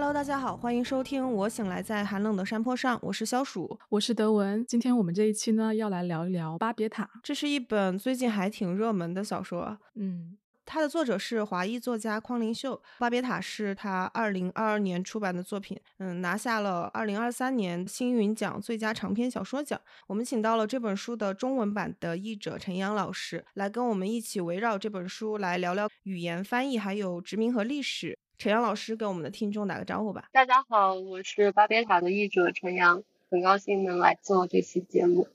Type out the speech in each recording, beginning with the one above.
Hello，大家好，欢迎收听《我醒来在寒冷的山坡上》，我是小鼠，我是德文。今天我们这一期呢，要来聊一聊《巴别塔》，这是一本最近还挺热门的小说。嗯，它的作者是华裔作家匡灵秀，《巴别塔》是他二零二二年出版的作品，嗯，拿下了二零二三年星云奖最佳长篇小说奖。我们请到了这本书的中文版的译者陈阳老师，来跟我们一起围绕这本书来聊聊语言翻译，还有殖民和历史。陈阳老师给我们的听众打个招呼吧。大家好，我是巴别塔的译者陈阳，很高兴能来做这期节目。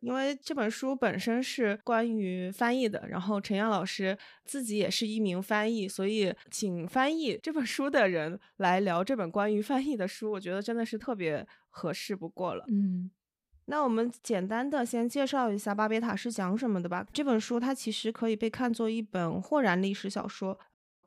因为这本书本身是关于翻译的，然后陈阳老师自己也是一名翻译，所以请翻译这本书的人来聊这本关于翻译的书，我觉得真的是特别合适不过了。嗯，那我们简单的先介绍一下《巴别塔》是讲什么的吧。这本书它其实可以被看作一本豁然历史小说。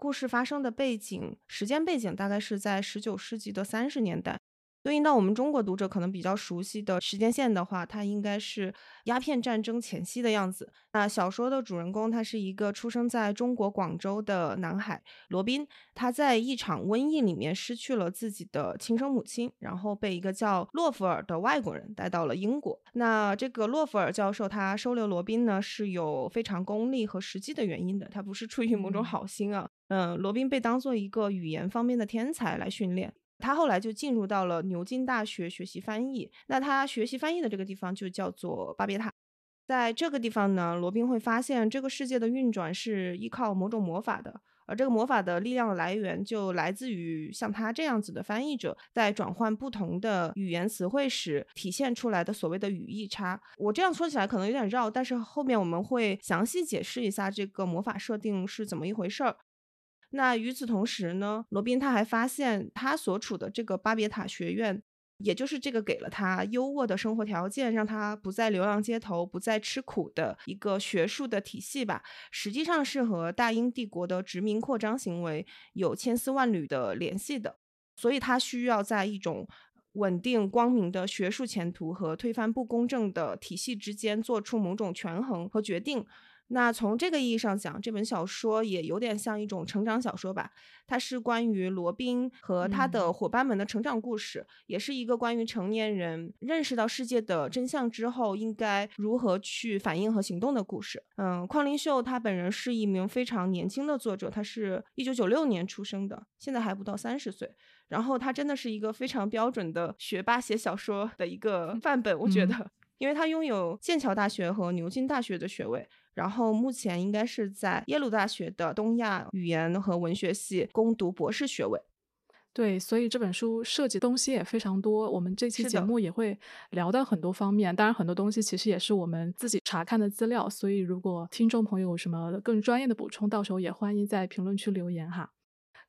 故事发生的背景时间背景大概是在十九世纪的三十年代，对应到我们中国读者可能比较熟悉的时间线的话，它应该是鸦片战争前夕的样子。那小说的主人公他是一个出生在中国广州的男孩罗宾，他在一场瘟疫里面失去了自己的亲生母亲，然后被一个叫洛弗尔的外国人带到了英国。那这个洛弗尔教授他收留罗宾呢是有非常功利和实际的原因的，他不是出于某种好心啊。嗯，罗宾被当做一个语言方面的天才来训练，他后来就进入到了牛津大学学习翻译。那他学习翻译的这个地方就叫做巴别塔，在这个地方呢，罗宾会发现这个世界的运转是依靠某种魔法的，而这个魔法的力量的来源就来自于像他这样子的翻译者在转换不同的语言词汇时体现出来的所谓的语义差。我这样说起来可能有点绕，但是后面我们会详细解释一下这个魔法设定是怎么一回事儿。那与此同时呢，罗宾他还发现他所处的这个巴别塔学院，也就是这个给了他优渥的生活条件，让他不再流浪街头、不再吃苦的一个学术的体系吧，实际上是和大英帝国的殖民扩张行为有千丝万缕的联系的。所以，他需要在一种稳定光明的学术前途和推翻不公正的体系之间做出某种权衡和决定。那从这个意义上讲，这本小说也有点像一种成长小说吧。它是关于罗宾和他的伙伴们的成长故事，也是一个关于成年人认识到世界的真相之后应该如何去反应和行动的故事。嗯，匡灵秀他本人是一名非常年轻的作者，他是一九九六年出生的，现在还不到三十岁。然后他真的是一个非常标准的学霸写小说的一个范本，我觉得，因为他拥有剑桥大学和牛津大学的学位。然后目前应该是在耶鲁大学的东亚语言和文学系攻读博士学位。对，所以这本书涉及东西也非常多，我们这期节目也会聊到很多方面。当然，很多东西其实也是我们自己查看的资料，所以如果听众朋友有什么更专业的补充，到时候也欢迎在评论区留言哈。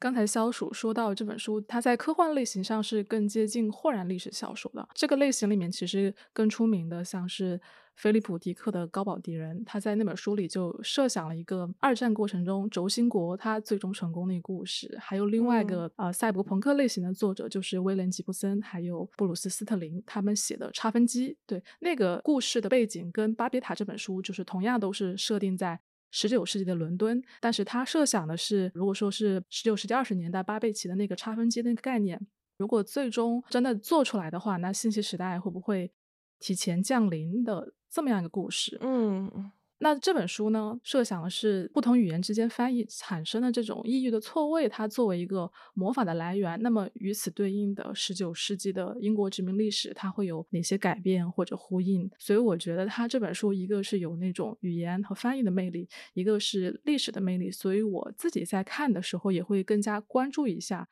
刚才肖鼠说到这本书，它在科幻类型上是更接近霍然历史小说的。这个类型里面其实更出名的，像是菲利普·迪克的《高保敌人》，他在那本书里就设想了一个二战过程中轴心国他最终成功的一个故事。还有另外一个呃赛博朋克类型的作者，就是威廉·吉布森，还有布鲁斯·斯特林，他们写的《差分机》。对那个故事的背景跟《巴别塔》这本书就是同样都是设定在。十九世纪的伦敦，但是他设想的是，如果说是十九世纪二十年代巴贝奇的那个差分机那个概念，如果最终真的做出来的话，那信息时代会不会提前降临的这么样一个故事？嗯。那这本书呢，设想的是不同语言之间翻译产生的这种意义的错位，它作为一个魔法的来源。那么与此对应的十九世纪的英国殖民历史，它会有哪些改变或者呼应？所以我觉得它这本书一个是有那种语言和翻译的魅力，一个是历史的魅力。所以我自己在看的时候也会更加关注一下。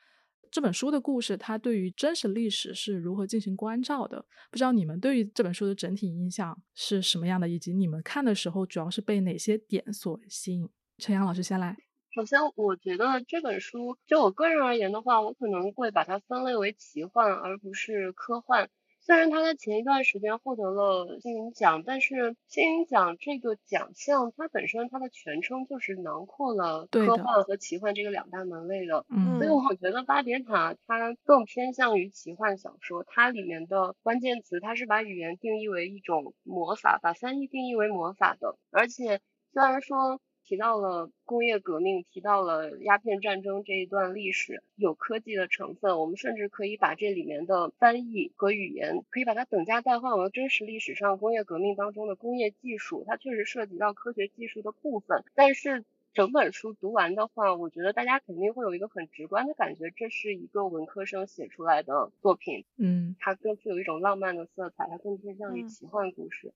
这本书的故事，它对于真实历史是如何进行关照的？不知道你们对于这本书的整体印象是什么样的，以及你们看的时候主要是被哪些点所吸引？陈阳老师先来。首先，我觉得这本书就我个人而言的话，我可能会把它分类为奇幻，而不是科幻。虽然他在前一段时间获得了金鹰奖，但是金鹰奖这个奖项它本身它的全称就是囊括了科幻和奇幻这个两大门类的，所以我觉得《巴别塔》它更偏向于奇幻小说，它里面的关键词它是把语言定义为一种魔法，把翻译定义为魔法的，而且虽然说提到了工业革命，提到了鸦片战争这一段历史，有科技的成分。我们甚至可以把这里面的翻译和语言，可以把它等价代换为真实历史上工业革命当中的工业技术。它确实涉及到科学技术的部分，但是整本书读完的话，我觉得大家肯定会有一个很直观的感觉，这是一个文科生写出来的作品。嗯，它更富有一种浪漫的色彩，它更偏向于奇幻故事。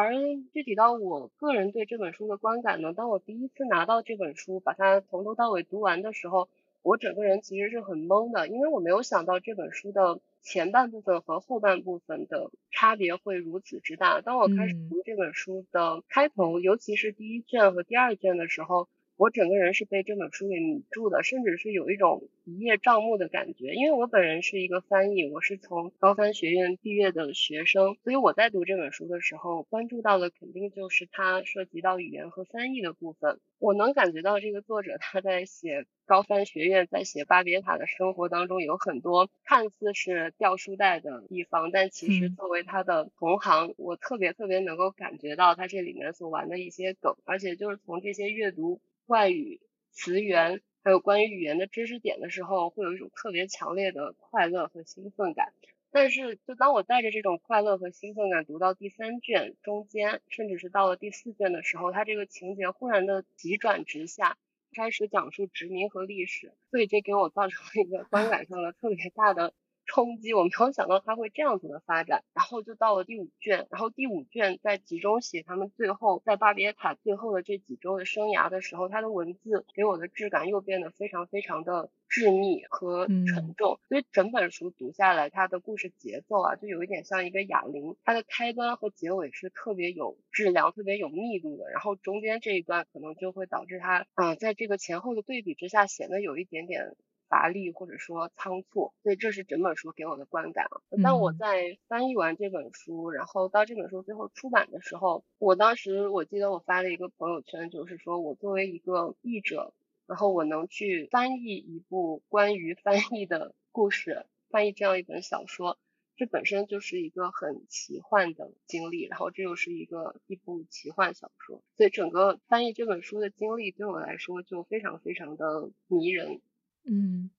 而具体到我个人对这本书的观感呢，当我第一次拿到这本书，把它从头到尾读完的时候，我整个人其实是很懵的，因为我没有想到这本书的前半部分和后半部分的差别会如此之大。当我开始读这本书的开头，尤其是第一卷和第二卷的时候。我整个人是被这本书给迷住的，甚至是有一种一叶障目的感觉。因为我本人是一个翻译，我是从高翻学院毕业的学生，所以我在读这本书的时候，关注到的肯定就是它涉及到语言和翻译的部分。我能感觉到这个作者他在写高翻学院，在写巴别塔的生活当中，有很多看似是掉书袋的地方，但其实作为他的同行，我特别特别能够感觉到他这里面所玩的一些梗，而且就是从这些阅读。外语词源，还有关于语言的知识点的时候，会有一种特别强烈的快乐和兴奋感。但是，就当我带着这种快乐和兴奋感读到第三卷中间，甚至是到了第四卷的时候，它这个情节忽然的急转直下，开始讲述殖民和历史，所以这给我造成了一个观感上的特别大的。冲击，我没有想到它会这样子的发展，然后就到了第五卷，然后第五卷在集中写他们最后在巴别塔最后的这几周的生涯的时候，他的文字给我的质感又变得非常非常的致密和沉重，所以整本书读下来，它的故事节奏啊，就有一点像一个哑铃，它的开端和结尾是特别有质量、特别有密度的，然后中间这一段可能就会导致它啊，在这个前后的对比之下显得有一点点。乏力或者说仓促，所以这是整本书给我的观感啊。当我在翻译完这本书，然后到这本书最后出版的时候，我当时我记得我发了一个朋友圈，就是说我作为一个译者，然后我能去翻译一部关于翻译的故事，翻译这样一本小说，这本身就是一个很奇幻的经历，然后这又是一个一部奇幻小说，所以整个翻译这本书的经历对我来说就非常非常的迷人。嗯，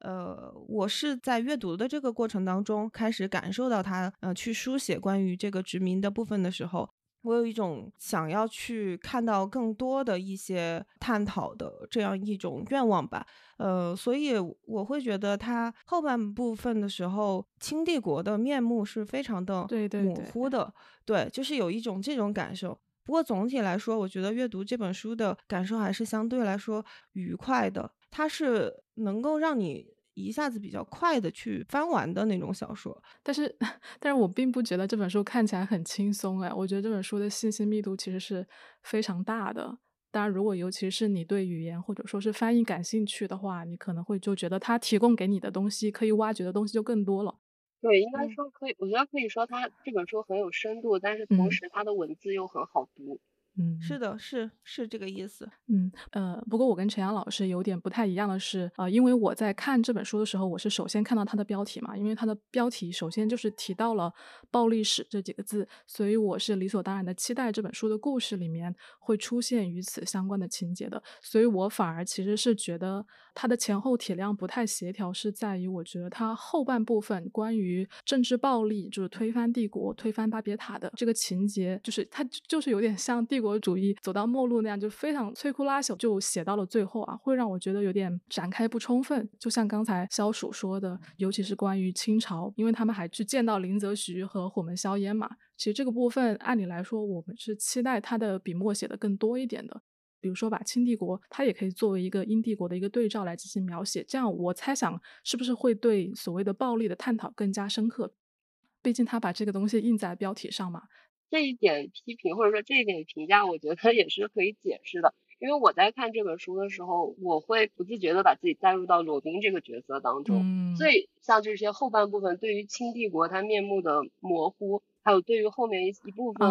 呃，我是在阅读的这个过程当中开始感受到他，呃，去书写关于这个殖民的部分的时候，我有一种想要去看到更多的一些探讨的这样一种愿望吧。呃，所以我会觉得他后半部分的时候，清帝国的面目是非常的模糊的，对，就是有一种这种感受。不过总体来说，我觉得阅读这本书的感受还是相对来说愉快的。它是能够让你一下子比较快的去翻完的那种小说，但是，但是我并不觉得这本书看起来很轻松哎，我觉得这本书的信息密度其实是非常大的。当然，如果尤其是你对语言或者说是翻译感兴趣的话，你可能会就觉得它提供给你的东西，可以挖掘的东西就更多了。对，应该说可以，我觉得可以说它这本书很有深度，但是同时它的文字又很好读。嗯，是的，是是这个意思。嗯呃，不过我跟陈阳老师有点不太一样的是，呃，因为我在看这本书的时候，我是首先看到它的标题嘛，因为它的标题首先就是提到了“暴力史”这几个字，所以我是理所当然的期待这本书的故事里面会出现与此相关的情节的，所以我反而其实是觉得它的前后体量不太协调，是在于我觉得它后半部分关于政治暴力，就是推翻帝国、推翻巴别塔的这个情节，就是它就是有点像帝国。国主义走到末路那样，就非常摧枯拉朽，就写到了最后啊，会让我觉得有点展开不充分。就像刚才肖鼠说的，尤其是关于清朝，因为他们还去见到林则徐和虎门硝烟嘛。其实这个部分按理来说，我们是期待他的笔墨写的更多一点的。比如说把清帝国，它也可以作为一个英帝国的一个对照来进行描写。这样我猜想是不是会对所谓的暴力的探讨更加深刻？毕竟他把这个东西印在标题上嘛。这一点批评或者说这一点评价，我觉得也是可以解释的。因为我在看这本书的时候，我会不自觉的把自己带入到罗宾这个角色当中。所以像这些后半部分对于清帝国它面目的模糊，还有对于后面一一部分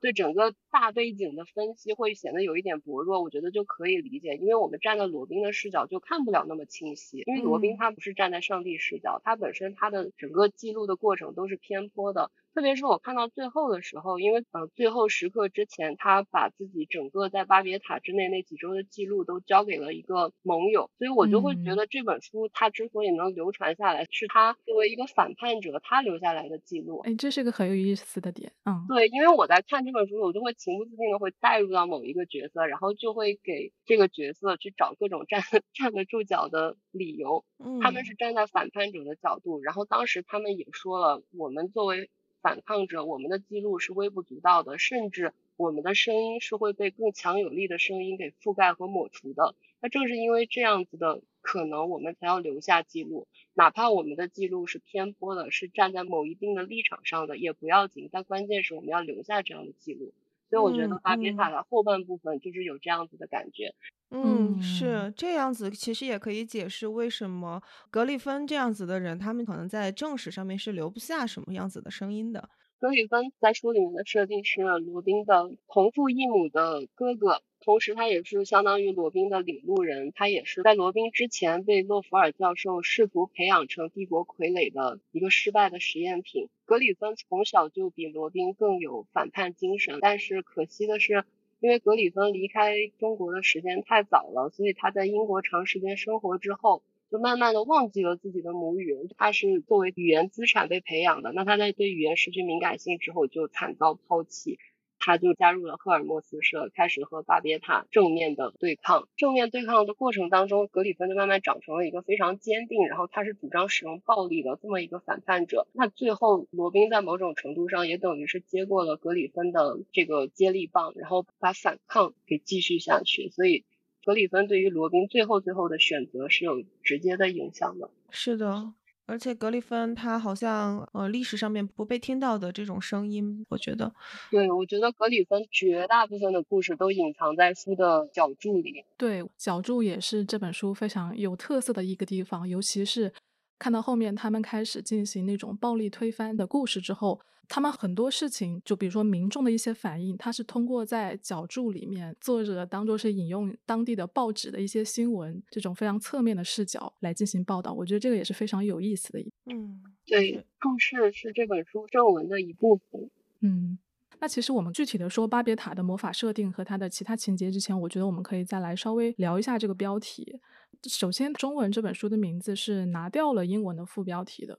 对整个大背景的分析，会显得有一点薄弱。我觉得就可以理解，因为我们站在罗宾的视角就看不了那么清晰。因为罗宾他不是站在上帝视角，他本身他的整个记录的过程都是偏颇的。特别是我看到最后的时候，因为呃最后时刻之前，他把自己整个在巴别塔之内那几周的记录都交给了一个盟友，所以我就会觉得这本书它之所以能流传下来，是他作为一个反叛者他留下来的记录。哎，这是个很有意思的点。嗯，对，因为我在看这本书，我就会情不自禁的会带入到某一个角色，然后就会给这个角色去找各种站 站得住脚的理由。嗯，他们是站在反叛者的角度，然后当时他们也说了，我们作为反抗者，我们的记录是微不足道的，甚至我们的声音是会被更强有力的声音给覆盖和抹除的。那正是因为这样子的可能，我们才要留下记录，哪怕我们的记录是偏颇的，是站在某一定的立场上的，也不要紧。但关键是我们要留下这样的记录。所以我觉得巴别塔的后半部分就是有这样子的感觉。嗯，是这样子，其实也可以解释为什么格里芬这样子的人，他们可能在正史上面是留不下什么样子的声音的。格里芬在书里面的设定是罗宾的同父异母的哥哥，同时他也是相当于罗宾的领路人，他也是在罗宾之前被洛弗尔教授试图培养成帝国傀儡的一个失败的实验品。格里芬从小就比罗宾更有反叛精神，但是可惜的是。因为格里芬离开中国的时间太早了，所以他在英国长时间生活之后，就慢慢的忘记了自己的母语。他是作为语言资产被培养的，那他在对语言失去敏感性之后，就惨遭抛弃。他就加入了赫尔墨斯社，开始和巴别塔正面的对抗。正面对抗的过程当中，格里芬就慢慢长成了一个非常坚定，然后他是主张使用暴力的这么一个反叛者。那最后罗宾在某种程度上也等于是接过了格里芬的这个接力棒，然后把反抗给继续下去。所以格里芬对于罗宾最后最后的选择是有直接的影响的。是的。而且格里芬他好像呃历史上面不被听到的这种声音，我觉得，对我觉得格里芬绝大部分的故事都隐藏在书的脚注里。对，脚注也是这本书非常有特色的一个地方，尤其是看到后面他们开始进行那种暴力推翻的故事之后。他们很多事情，就比如说民众的一些反应，他是通过在脚注里面，作者当做是引用当地的报纸的一些新闻，这种非常侧面的视角来进行报道。我觉得这个也是非常有意思的。嗯，对，注释是这本书正文的一部分。嗯，那其实我们具体的说巴别塔的魔法设定和它的其他情节之前，我觉得我们可以再来稍微聊一下这个标题。首先，中文这本书的名字是拿掉了英文的副标题的。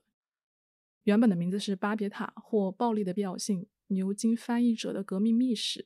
原本的名字是《巴别塔或暴力的必要性：牛津翻译者的革命秘史》。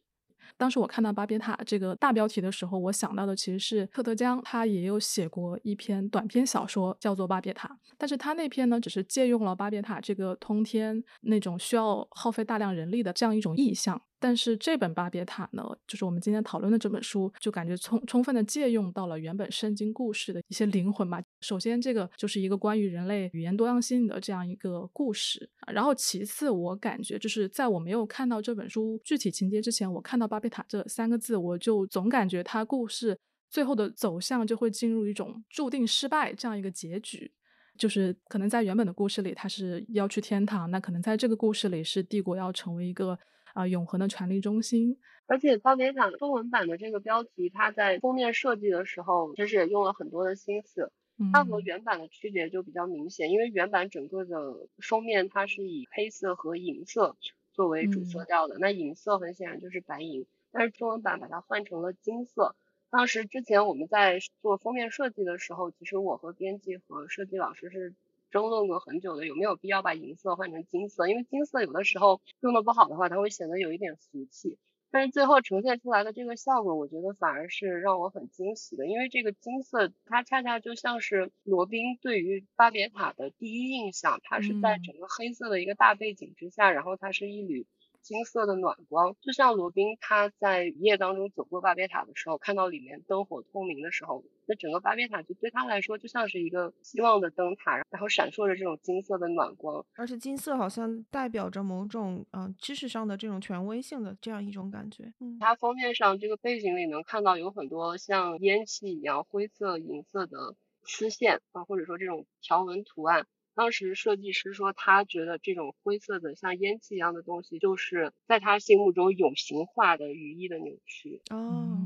当时我看到巴别塔这个大标题的时候，我想到的其实是特德·江，他也有写过一篇短篇小说，叫做《巴别塔》，但是他那篇呢，只是借用了巴别塔这个通天那种需要耗费大量人力的这样一种意象。但是这本巴别塔呢，就是我们今天讨论的这本书，就感觉充充分的借用到了原本圣经故事的一些灵魂吧。首先，这个就是一个关于人类语言多样性的这样一个故事。然后，其次，我感觉就是在我没有看到这本书具体情节之前，我看到巴别塔这三个字，我就总感觉它故事最后的走向就会进入一种注定失败这样一个结局。就是可能在原本的故事里，他是要去天堂，那可能在这个故事里是帝国要成为一个。啊，永恒的权力中心。而且巴别塔中文版的这个标题，它在封面设计的时候，其实也用了很多的心思。它和原版的区别就比较明显，因为原版整个的封面它是以黑色和银色作为主色调的，那银色很显然就是白银，但是中文版把它换成了金色。当时之前我们在做封面设计的时候，其实我和编辑和设计老师是。争论过很久的，有没有必要把银色换成金色？因为金色有的时候用的不好的话，它会显得有一点俗气。但是最后呈现出来的这个效果，我觉得反而是让我很惊喜的，因为这个金色它恰恰就像是罗宾对于巴别塔的第一印象，它是在整个黑色的一个大背景之下，然后它是一缕。金色的暖光，就像罗宾他在夜当中走过巴别塔的时候，看到里面灯火通明的时候，那整个巴别塔就对他来说就像是一个希望的灯塔，然后闪烁着这种金色的暖光，而且金色好像代表着某种嗯知识上的这种权威性的这样一种感觉。嗯，它封面上这个背景里能看到有很多像烟气一样灰色、银色的丝线啊，或者说这种条纹图案。当时设计师说，他觉得这种灰色的像烟气一样的东西，就是在他心目中有形化的语义的扭曲。哦，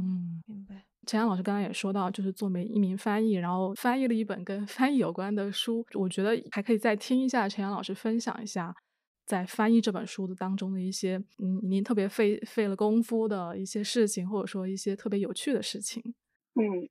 明白。陈阳老师刚刚也说到，就是作为一名翻译，然后翻译了一本跟 翻译有关的书，我觉得还可以再听一下陈阳老师分享一下。在翻译这本书的当中的一些，嗯，您特别费费了功夫的一些事情，或者说一些特别有趣的事情。嗯，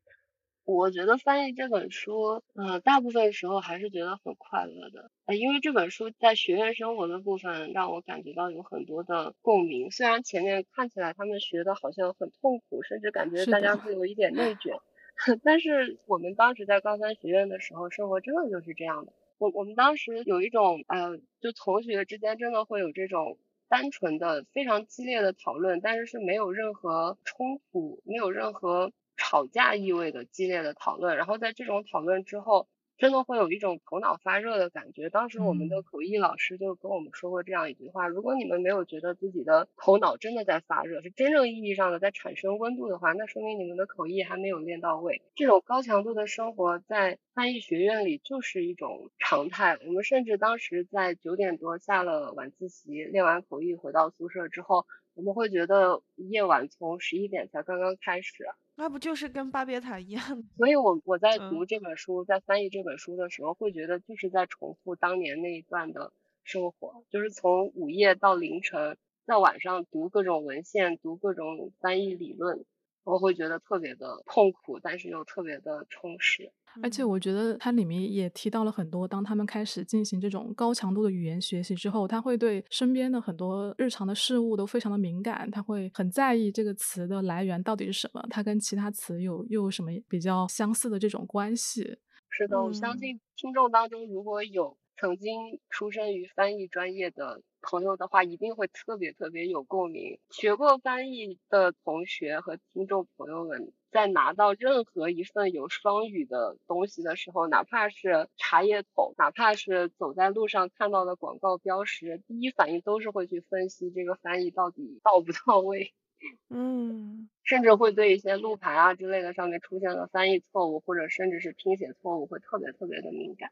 我觉得翻译这本书，嗯，大部分时候还是觉得很快乐的，呃，因为这本书在学院生活的部分让我感觉到有很多的共鸣。虽然前面看起来他们学的好像很痛苦，甚至感觉大家会有一点内卷，但是我们当时在高三学院的时候，生活真的就是这样的。我我们当时有一种，呃，就同学之间真的会有这种单纯的、非常激烈的讨论，但是是没有任何冲突、没有任何吵架意味的激烈的讨论。然后在这种讨论之后。真的会有一种头脑发热的感觉。当时我们的口译老师就跟我们说过这样一句话：如果你们没有觉得自己的头脑真的在发热，是真正意义上的在产生温度的话，那说明你们的口译还没有练到位。这种高强度的生活在翻译学院里就是一种常态。我们甚至当时在九点多下了晚自习，练完口译回到宿舍之后，我们会觉得夜晚从十一点才刚刚开始。那不就是跟巴别塔一样？所以，我我在读这本书，在翻译这本书的时候，会觉得就是在重复当年那一段的生活，就是从午夜到凌晨，在晚上读各种文献，读各种翻译理论。我会觉得特别的痛苦，但是又特别的充实。而且我觉得它里面也提到了很多，当他们开始进行这种高强度的语言学习之后，他会对身边的很多日常的事物都非常的敏感，他会很在意这个词的来源到底是什么，它跟其他词有又有什么比较相似的这种关系。是的，我相信听众当中如果有曾经出生于翻译专业的。朋友的话一定会特别特别有共鸣。学过翻译的同学和听众朋友们，在拿到任何一份有双语的东西的时候，哪怕是茶叶桶，哪怕是走在路上看到的广告标识，第一反应都是会去分析这个翻译到底到不到位。嗯，甚至会对一些路牌啊之类的上面出现了翻译错误，或者甚至是拼写错误，会特别特别的敏感。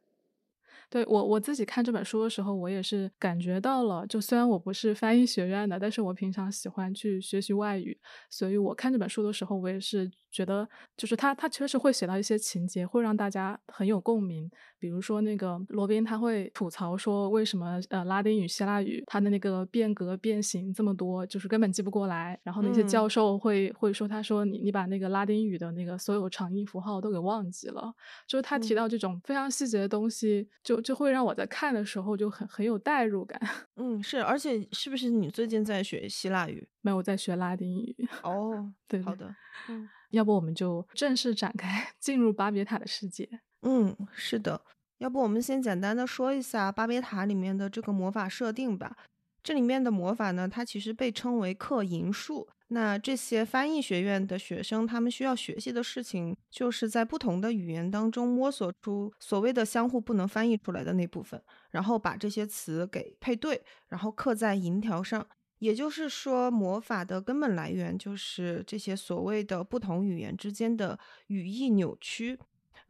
对我我自己看这本书的时候，我也是感觉到了。就虽然我不是翻译学院的，但是我平常喜欢去学习外语，所以我看这本书的时候，我也是觉得，就是他他确实会写到一些情节，会让大家很有共鸣。比如说那个罗宾，他会吐槽说，为什么呃拉丁语、希腊语它的那个变革变形这么多，就是根本记不过来。然后那些教授会会说，他说你你把那个拉丁语的那个所有长音符号都给忘记了。就是他提到这种非常细节的东西，就就会让我在看的时候就很很有代入感。嗯，是，而且是不是你最近在学希腊语？没有在学拉丁语。哦，对，好的。嗯，要不我们就正式展开 进入巴别塔的世界。嗯，是的。要不我们先简单的说一下巴别塔里面的这个魔法设定吧。这里面的魔法呢，它其实被称为刻银术。那这些翻译学院的学生，他们需要学习的事情，就是在不同的语言当中摸索出所谓的相互不能翻译出来的那部分，然后把这些词给配对，然后刻在银条上。也就是说，魔法的根本来源就是这些所谓的不同语言之间的语义扭曲。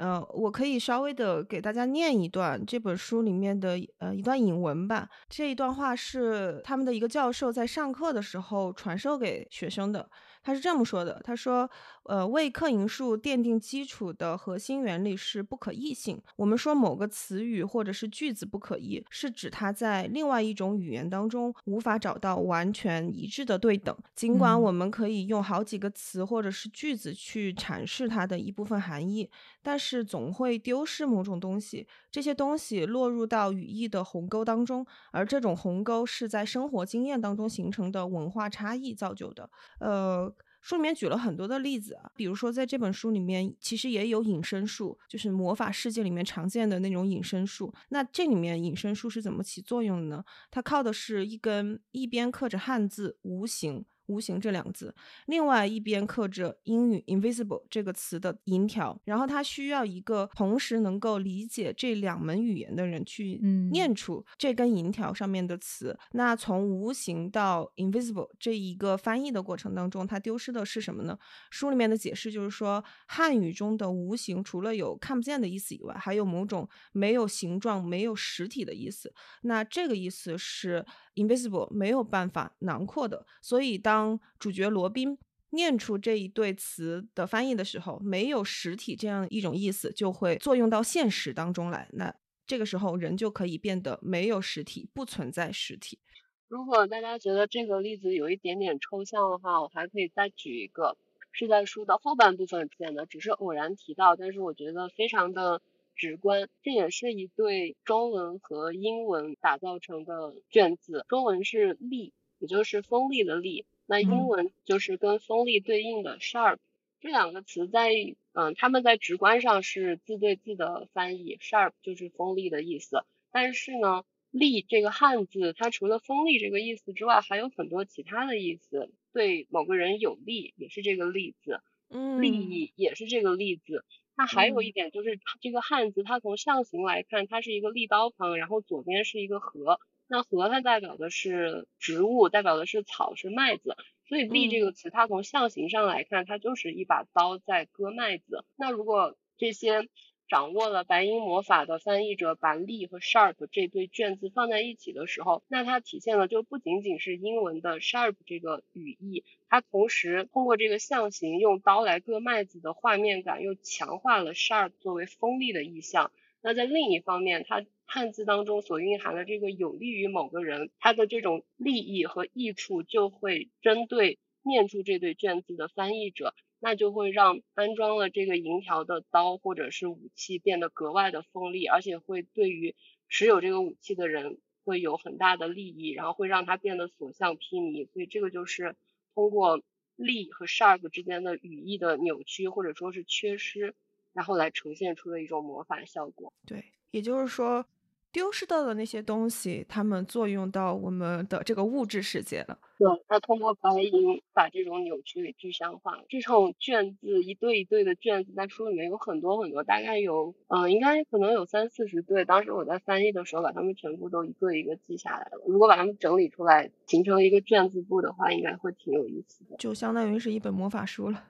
呃，我可以稍微的给大家念一段这本书里面的呃一段引文吧。这一段话是他们的一个教授在上课的时候传授给学生的。他是这么说的：“他说，呃，为克银术奠定基础的核心原理是不可译性。我们说某个词语或者是句子不可译，是指它在另外一种语言当中无法找到完全一致的对等。尽管我们可以用好几个词或者是句子去阐释它的一部分含义，但是总会丢失某种东西。这些东西落入到语义的鸿沟当中，而这种鸿沟是在生活经验当中形成的文化差异造就的。呃。”书里面举了很多的例子，比如说在这本书里面，其实也有隐身术，就是魔法世界里面常见的那种隐身术。那这里面隐身术是怎么起作用的呢？它靠的是一根一边刻着汉字“无形”。无形这两个字，另外一边刻着英语 invisible 这个词的银条，然后它需要一个同时能够理解这两门语言的人去念出这根银条上面的词。那从无形到 invisible 这一个翻译的过程当中，它丢失的是什么呢？书里面的解释就是说，汉语中的无形除了有看不见的意思以外，还有某种没有形状、没有实体的意思。那这个意思是。Invisible 没有办法囊括的，所以当主角罗宾念出这一对词的翻译的时候，没有实体这样一种意思就会作用到现实当中来。那这个时候人就可以变得没有实体，不存在实体。如果大家觉得这个例子有一点点抽象的话，我还可以再举一个，是在书的后半部分出现的，只是偶然提到，但是我觉得非常的直观。这也是一对中文和英文打造成的卷子，中文是力，也就是锋利的利，那英文就是跟锋利对应的 sharp。这两个词在嗯，他们在直观上是字对字的翻译，sharp 就是锋利的意思，但是呢。利这个汉字，它除了锋利这个意思之外，还有很多其他的意思。对某个人有利，也是这个利字；嗯利益也是这个利字。那还有一点就是，这个汉字它从象形来看，它是一个立刀旁，然后左边是一个禾。那禾它代表的是植物，代表的是草，是麦子。所以立这个词，它从象形上来看，它就是一把刀在割麦子。那如果这些。掌握了白银魔法的翻译者把 “lee” 和 “sharp” 这对卷子放在一起的时候，那它体现的就不仅仅是英文的 “sharp” 这个语义，它同时通过这个象形用刀来割麦子的画面感，又强化了 “sharp” 作为锋利的意象。那在另一方面，它汉字当中所蕴含的这个有利于某个人，它的这种利益和益处就会针对念出这对卷子的翻译者。那就会让安装了这个银条的刀或者是武器变得格外的锋利，而且会对于持有这个武器的人会有很大的利益，然后会让他变得所向披靡。所以这个就是通过利和 sharp 之间的语义的扭曲或者说是缺失，然后来呈现出的一种魔法效果。对，也就是说。丢失掉的那些东西，它们作用到我们的这个物质世界了。对，它通过白银把这种扭曲给具象化。这种卷子一对一对的卷子，在书里面有很多很多，大概有，嗯，应该可能有三四十对。当时我在翻译的时候，把它们全部都一个一个记下来了。如果把它们整理出来，形成一个卷子簿的话，应该会挺有意思的。就相当于是一本魔法书了。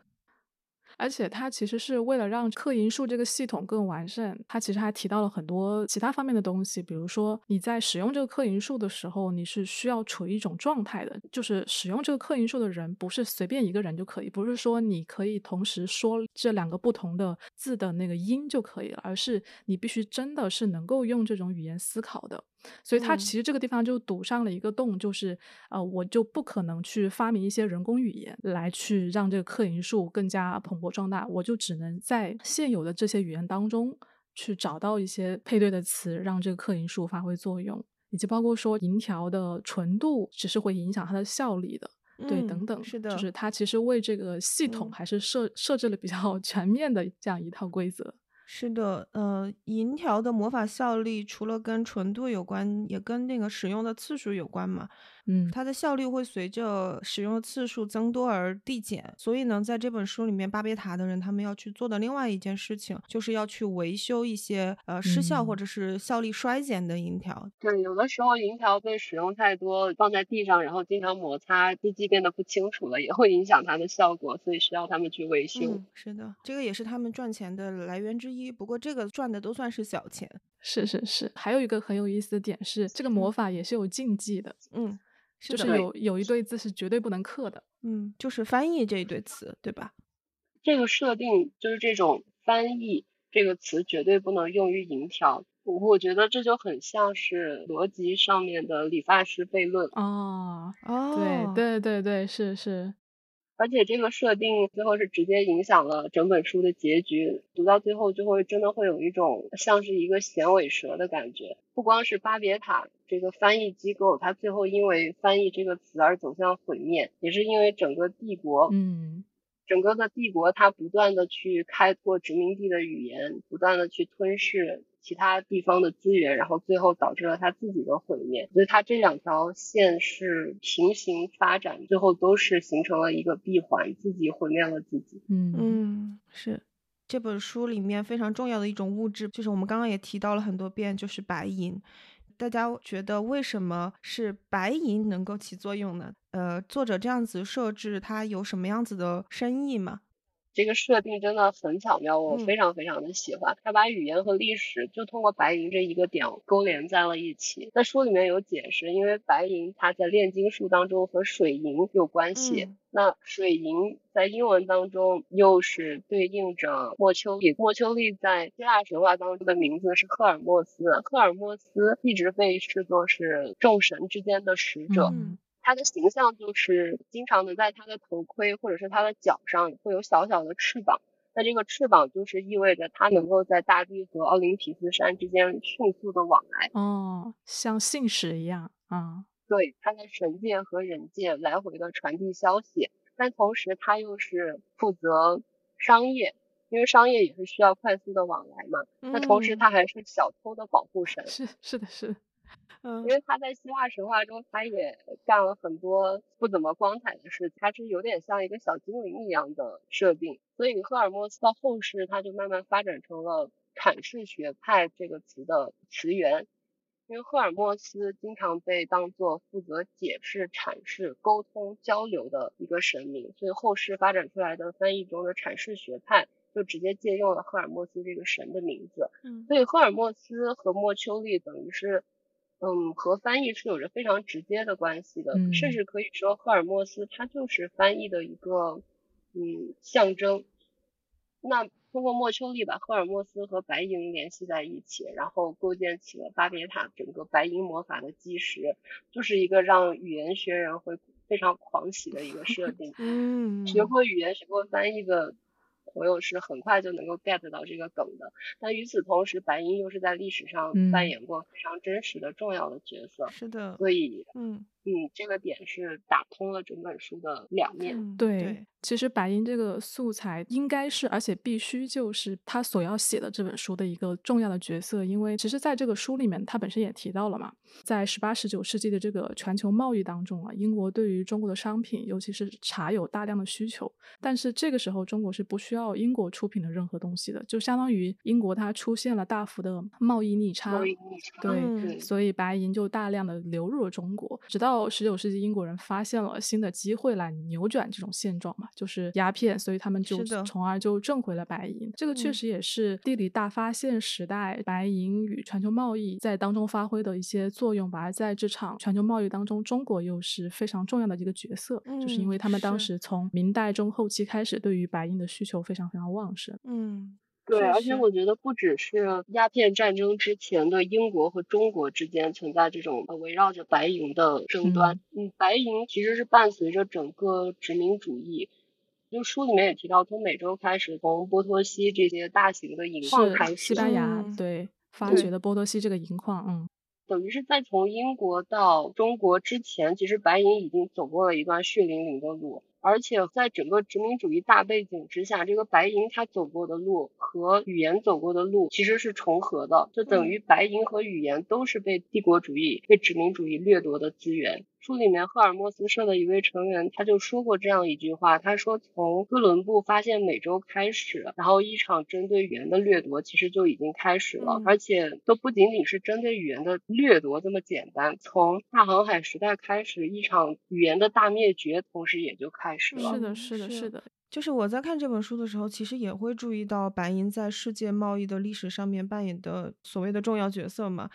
而且它其实是为了让刻银术这个系统更完善，它其实还提到了很多其他方面的东西，比如说你在使用这个刻银术的时候，你是需要处于一种状态的，就是使用这个刻银术的人不是随便一个人就可以，不是说你可以同时说这两个不同的字的那个音就可以了，而是你必须真的是能够用这种语言思考的。所以它其实这个地方就堵上了一个洞，就是呃，我就不可能去发明一些人工语言来去让这个刻银术更加蓬勃壮大，我就只能在现有的这些语言当中去找到一些配对的词，让这个克银术发挥作用，以及包括说银条的纯度只是会影响它的效力的，对，等等，是的，就是它其实为这个。系统还是设设置了比较全面的这样一套规则。是的，呃，银条的魔法效力除了跟纯度有关，也跟那个使用的次数有关嘛。嗯，它的效率会随着使用的次数增多而递减，所以呢，在这本书里面，巴别塔的人他们要去做的另外一件事情，就是要去维修一些呃失效或者是效力衰减的银条。对，有的时候银条被使用太多，放在地上，然后经常摩擦，字迹变得不清楚了，也会影响它的效果，所以需要他们去维修。是的，这个也是他们赚钱的来源之一。不过这个赚的都算是小钱。是是是，还有一个很有意思的点是，这个魔法也是有禁忌的。嗯。就是有有一对字是绝对不能刻的，嗯，就是翻译这一对词，对吧？这个设定就是这种翻译这个词绝对不能用于银条，我我觉得这就很像是逻辑上面的理发师悖论。哦哦，对对对对，是是。而且这个设定最后是直接影响了整本书的结局，读到最后就会真的会有一种像是一个衔尾蛇的感觉。不光是巴别塔这个翻译机构，它最后因为翻译这个词而走向毁灭，也是因为整个帝国，嗯，整个的帝国它不断的去开拓殖民地的语言，不断的去吞噬。其他地方的资源，然后最后导致了他自己的毁灭。所以，他这两条线是平行发展，最后都是形成了一个闭环，自己毁灭了自己。嗯嗯，是这本书里面非常重要的一种物质，就是我们刚刚也提到了很多遍，就是白银。大家觉得为什么是白银能够起作用呢？呃，作者这样子设置，它有什么样子的深意吗？这个设定真的很巧妙，我非常非常的喜欢。他把语言和历史就通过白银这一个点勾连在了一起。在书里面有解释，因为白银它在炼金术当中和水银有关系，那水银在英文当中又是对应着莫丘利。莫丘利在希腊神话当中的名字是赫尔墨斯，赫尔墨斯一直被视作是众神之间的使者。他的形象就是经常能在他的头盔或者是他的脚上会有小小的翅膀，那这个翅膀就是意味着他能够在大地和奥林匹斯山之间迅速的往来。哦，像信使一样啊。对，他在神界和人界来回的传递消息，但同时他又是负责商业，因为商业也是需要快速的往来嘛。那同时他还是小偷的保护神。是是的是。嗯，因为他在希腊神话中，他也干了很多不怎么光彩的事情，他是有点像一个小精灵一样的设定，所以赫尔墨斯到后世他就慢慢发展成了阐释学派这个词的词源，因为赫尔墨斯经常被当做负责解释、阐释、沟通、交流的一个神明，所以后世发展出来的翻译中的阐释学派就直接借用了赫尔墨斯这个神的名字，嗯，所以赫尔墨斯和莫丘利等于是。嗯，和翻译是有着非常直接的关系的，甚至可以说赫尔墨斯它就是翻译的一个嗯象征。那通过莫丘利把赫尔墨斯和白银联系在一起，然后构建起了巴别塔整个白银魔法的基石，就是一个让语言学人会非常狂喜的一个设定。嗯，学过语言、学过翻译的。朋友是很快就能够 get 到这个梗的，但与此同时，白银又是在历史上扮演过非常真实的重要的角色，是的，所以，嗯嗯，这个点是打通了整本书的两面，对。其实白银这个素材应该是，而且必须就是他所要写的这本书的一个重要的角色，因为其实在这个书里面，他本身也提到了嘛，在十八、十九世纪的这个全球贸易当中啊，英国对于中国的商品，尤其是茶有大量的需求，但是这个时候中国是不需要英国出品的任何东西的，就相当于英国它出现了大幅的贸易逆差，对，所以白银就大量的流入了中国，直到十九世纪英国人发现了新的机会来扭转这种现状嘛。就是鸦片，所以他们就从而就挣回了白银。这个确实也是地理大发现时代白银与全球贸易在当中发挥的一些作用吧。而在这场全球贸易当中，中国又是非常重要的一个角色，就是因为他们当时从明代中后期开始，对于白银的需求非常非常旺盛。嗯。对，而且我觉得不只是鸦片战争之前的英国和中国之间存在这种围绕着白银的争端。嗯，白银其实是伴随着整个殖民主义。就书里面也提到，从美洲开始，从波托西这些大型的银矿开始，西班牙对发掘的波托西这个银矿，嗯，等于是在从英国到中国之前，其实白银已经走过了一段血淋淋的路。而且在整个殖民主义大背景之下，这个白银它走过的路和语言走过的路其实是重合的，就等于白银和语言都是被帝国主义、被殖民主义掠夺的资源。书里面赫尔墨斯社的一位成员他就说过这样一句话，他说从哥伦布发现美洲开始，然后一场针对语言的掠夺其实就已经开始了，而且都不仅仅是针对语言的掠夺这么简单，从大航海时代开始，一场语言的大灭绝同时也就开始了。是的，是的，是的。就是我在看这本书的时候，其实也会注意到白银在世界贸易的历史上面扮演的所谓的重要角色嘛，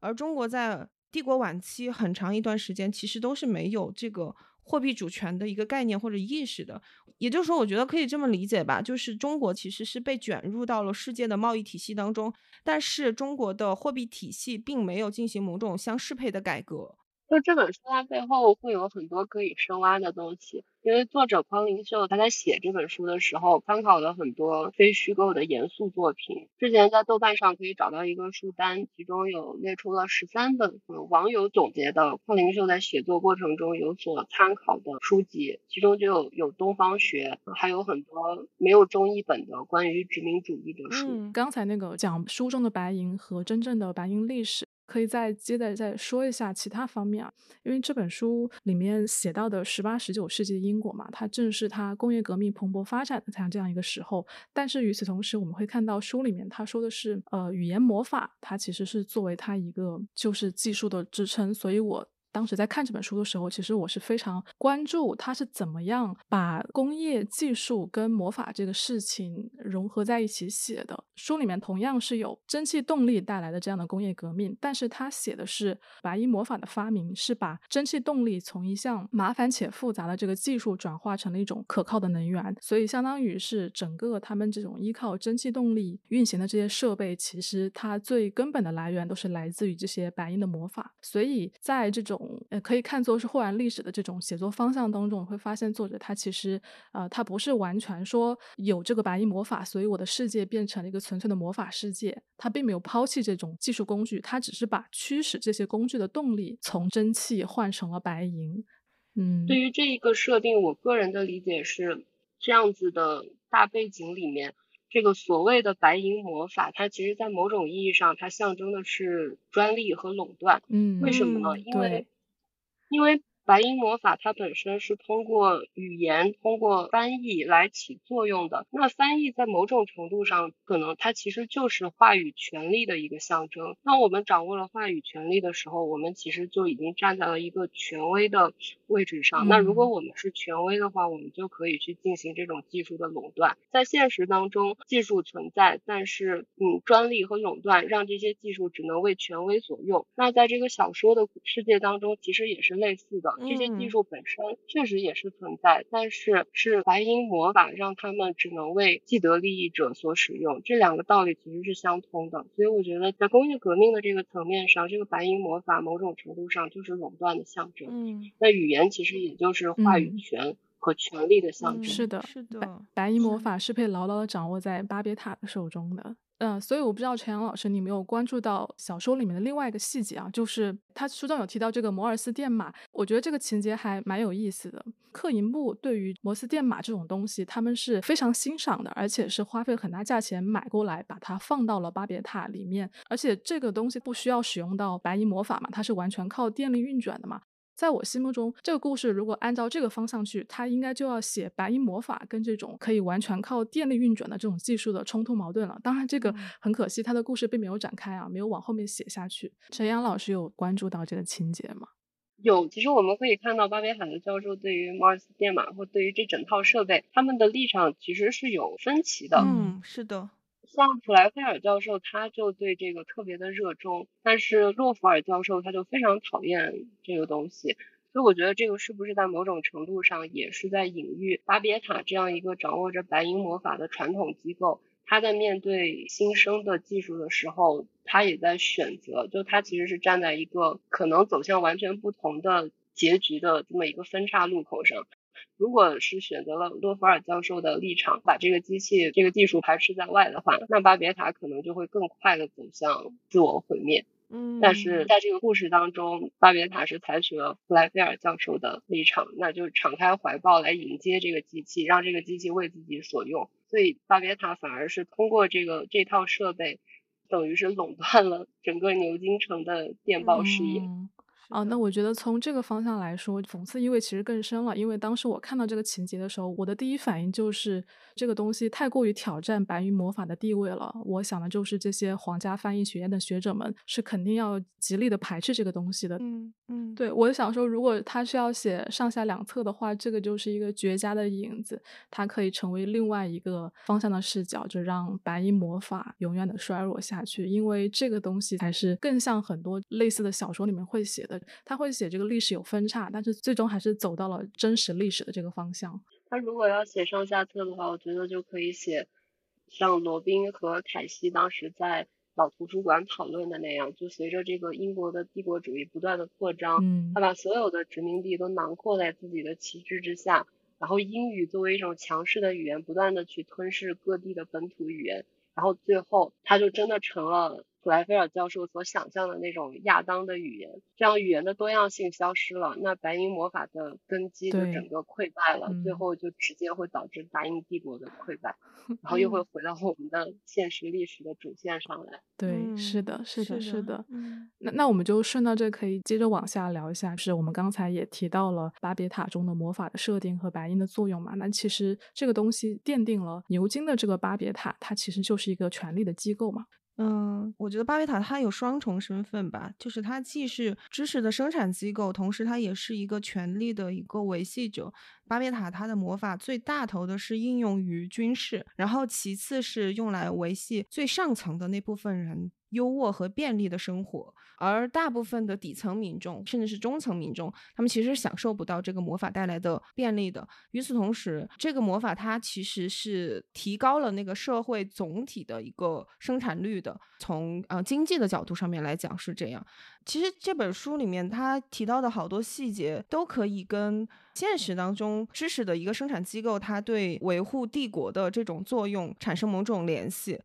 而中国在。帝国晚期很长一段时间，其实都是没有这个货币主权的一个概念或者意识的。也就是说，我觉得可以这么理解吧，就是中国其实是被卷入到了世界的贸易体系当中，但是中国的货币体系并没有进行某种相适配的改革。就这本书，它背后会有很多可以深挖的东西。因为作者匡灵秀他在写这本书的时候，参考了很多非虚构的严肃作品。之前在豆瓣上可以找到一个书单，其中有列出了十三本网友总结的匡灵秀在写作过程中有所参考的书籍，其中就有有东方学，还有很多没有中译本的关于殖民主义的书。刚才那个讲书中的白银和真正的白银历史。可以再接着再说一下其他方面啊，因为这本书里面写到的十八、十九世纪的英国嘛，它正是它工业革命蓬勃发展的这样一个时候。但是与此同时，我们会看到书里面他说的是，呃，语言魔法它其实是作为它一个就是技术的支撑。所以我当时在看这本书的时候，其实我是非常关注他是怎么样把工业技术跟魔法这个事情融合在一起写的。书里面同样是有蒸汽动力带来的这样的工业革命，但是他写的是白银魔法的发明是把蒸汽动力从一项麻烦且复杂的这个技术转化成了一种可靠的能源，所以相当于是整个他们这种依靠蒸汽动力运行的这些设备，其实它最根本的来源都是来自于这些白银的魔法。所以在这种呃，可以看作是霍然历史的这种写作方向当中，会发现作者他其实呃，他不是完全说有这个白衣魔法，所以我的世界变成了一个纯粹的魔法世界。他并没有抛弃这种技术工具，他只是把驱使这些工具的动力从蒸汽换成了白银。嗯，对于这一个设定，我个人的理解是这样子的大背景里面。这个所谓的白银魔法，它其实，在某种意义上，它象征的是专利和垄断。嗯，为什么呢？因为，因为。白银魔法它本身是通过语言、通过翻译来起作用的。那翻译在某种程度上，可能它其实就是话语权利的一个象征。当我们掌握了话语权利的时候，我们其实就已经站在了一个权威的位置上。那如果我们是权威的话，我们就可以去进行这种技术的垄断。在现实当中，技术存在，但是嗯，专利和垄断让这些技术只能为权威所用。那在这个小说的世界当中，其实也是类似的。这些技术本身确实也是存在，但是是白银魔法让他们只能为既得利益者所使用，这两个道理其实是相通的。所以我觉得在工业革命的这个层面上，这个白银魔法某种程度上就是垄断的象征。嗯，那语言其实也就是话语权和权力的象征。是的，是的，白银魔法是被牢牢的掌握在巴别塔的手中的。嗯，所以我不知道陈阳老师，你没有关注到小说里面的另外一个细节啊，就是他书中有提到这个摩尔斯电码，我觉得这个情节还蛮有意思的。克银部对于摩斯电码这种东西，他们是非常欣赏的，而且是花费很大价钱买过来，把它放到了巴别塔里面。而且这个东西不需要使用到白银魔法嘛，它是完全靠电力运转的嘛。在我心目中，这个故事如果按照这个方向去，它应该就要写白银魔法跟这种可以完全靠电力运转的这种技术的冲突矛盾了。当然，这个很可惜，他的故事并没有展开啊，没有往后面写下去。陈阳老师有关注到这个情节吗？有，其实我们可以看到巴别海的教授对于摩尔斯电码或对于这整套设备，他们的立场其实是有分歧的。嗯，是的。像普莱菲尔教授，他就对这个特别的热衷，但是洛弗尔教授他就非常讨厌这个东西，所以我觉得这个是不是在某种程度上也是在隐喻巴别塔这样一个掌握着白银魔法的传统机构，他在面对新生的技术的时候，他也在选择，就他其实是站在一个可能走向完全不同的结局的这么一个分岔路口上。如果是选择了洛弗尔教授的立场，把这个机器、这个技术排斥在外的话，那巴别塔可能就会更快的走向自我毁灭。嗯，但是在这个故事当中，巴别塔是采取了弗莱菲尔教授的立场，那就敞开怀抱来迎接这个机器，让这个机器为自己所用。所以巴别塔反而是通过这个这套设备，等于是垄断了整个牛津城的电报事业。哦，那我觉得从这个方向来说，讽刺意味其实更深了。因为当时我看到这个情节的时候，我的第一反应就是这个东西太过于挑战白云魔法的地位了。我想的就是这些皇家翻译学院的学者们是肯定要极力的排斥这个东西的。嗯嗯，对，我想说，如果他是要写上下两册的话，这个就是一个绝佳的影子，它可以成为另外一个方向的视角，就让白银魔法永远的衰弱下去。因为这个东西才是更像很多类似的小说里面会写的。他会写这个历史有分叉，但是最终还是走到了真实历史的这个方向。他如果要写上下册的话，我觉得就可以写像罗宾和凯西当时在老图书馆讨论的那样，就随着这个英国的帝国主义不断的扩张，嗯，他把所有的殖民地都囊括在自己的旗帜之下，然后英语作为一种强势的语言，不断的去吞噬各地的本土语言，然后最后他就真的成了。普莱菲尔教授所想象的那种亚当的语言，这样语言的多样性消失了，那白银魔法的根基就整个溃败了，最后就直接会导致白银帝国的溃败，然后又会回到我们的现实历史的主线上来。对，是的，是的，是的。嗯，那那我们就顺到这可以接着往下聊一下，是我们刚才也提到了巴别塔中的魔法的设定和白银的作用嘛？那其实这个东西奠定了牛津的这个巴别塔，它其实就是一个权力的机构嘛。嗯，我觉得巴别塔它有双重身份吧，就是它既是知识的生产机构，同时它也是一个权力的一个维系者。巴别塔它的魔法最大头的是应用于军事，然后其次是用来维系最上层的那部分人。优渥和便利的生活，而大部分的底层民众，甚至是中层民众，他们其实享受不到这个魔法带来的便利的。与此同时，这个魔法它其实是提高了那个社会总体的一个生产率的。从呃经济的角度上面来讲是这样。其实这本书里面他提到的好多细节，都可以跟现实当中知识的一个生产机构，它对维护帝国的这种作用产生某种联系。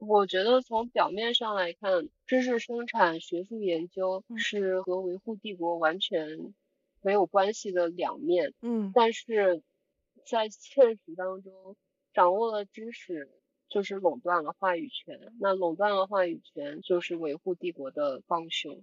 我觉得从表面上来看，知识生产、学术研究是和维护帝国完全没有关系的两面。嗯，但是在现实当中，掌握了知识就是垄断了话语权，那垄断了话语权就是维护帝国的帮凶。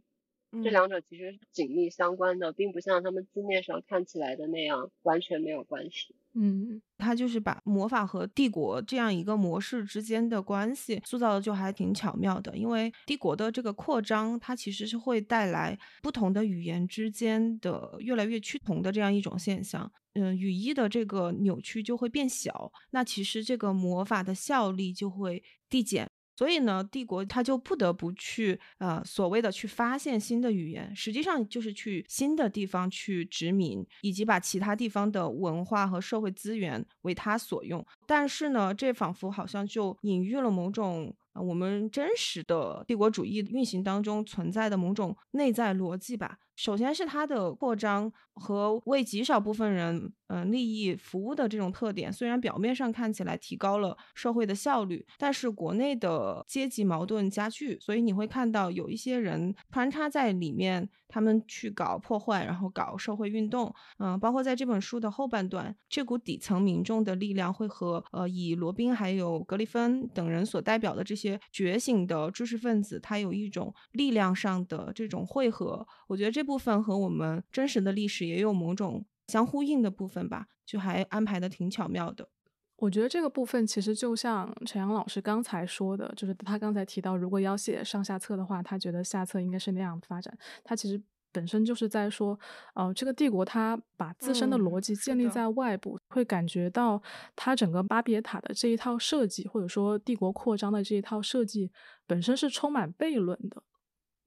这两者其实是紧密相关的，并不像他们字面上看起来的那样完全没有关系。嗯，他就是把魔法和帝国这样一个模式之间的关系塑造的就还挺巧妙的。因为帝国的这个扩张，它其实是会带来不同的语言之间的越来越趋同的这样一种现象。嗯，语义的这个扭曲就会变小，那其实这个魔法的效力就会递减。所以呢，帝国它就不得不去呃所谓的去发现新的语言，实际上就是去新的地方去殖民，以及把其他地方的文化和社会资源为他所用。但是呢，这仿佛好像就隐喻了某种。我们真实的帝国主义运行当中存在的某种内在逻辑吧。首先是它的扩张和为极少部分人嗯利益服务的这种特点，虽然表面上看起来提高了社会的效率，但是国内的阶级矛盾加剧，所以你会看到有一些人穿插在里面。他们去搞破坏，然后搞社会运动，嗯，包括在这本书的后半段，这股底层民众的力量会和呃以罗宾还有格里芬等人所代表的这些觉醒的知识分子，他有一种力量上的这种汇合。我觉得这部分和我们真实的历史也有某种相呼应的部分吧，就还安排的挺巧妙的。我觉得这个部分其实就像陈阳老师刚才说的，就是他刚才提到，如果要写上下册的话，他觉得下册应该是那样发展。他其实本身就是在说，呃，这个帝国它把自身的逻辑建立在外部，会感觉到它整个巴别塔的这一套设计，或者说帝国扩张的这一套设计本身是充满悖论的。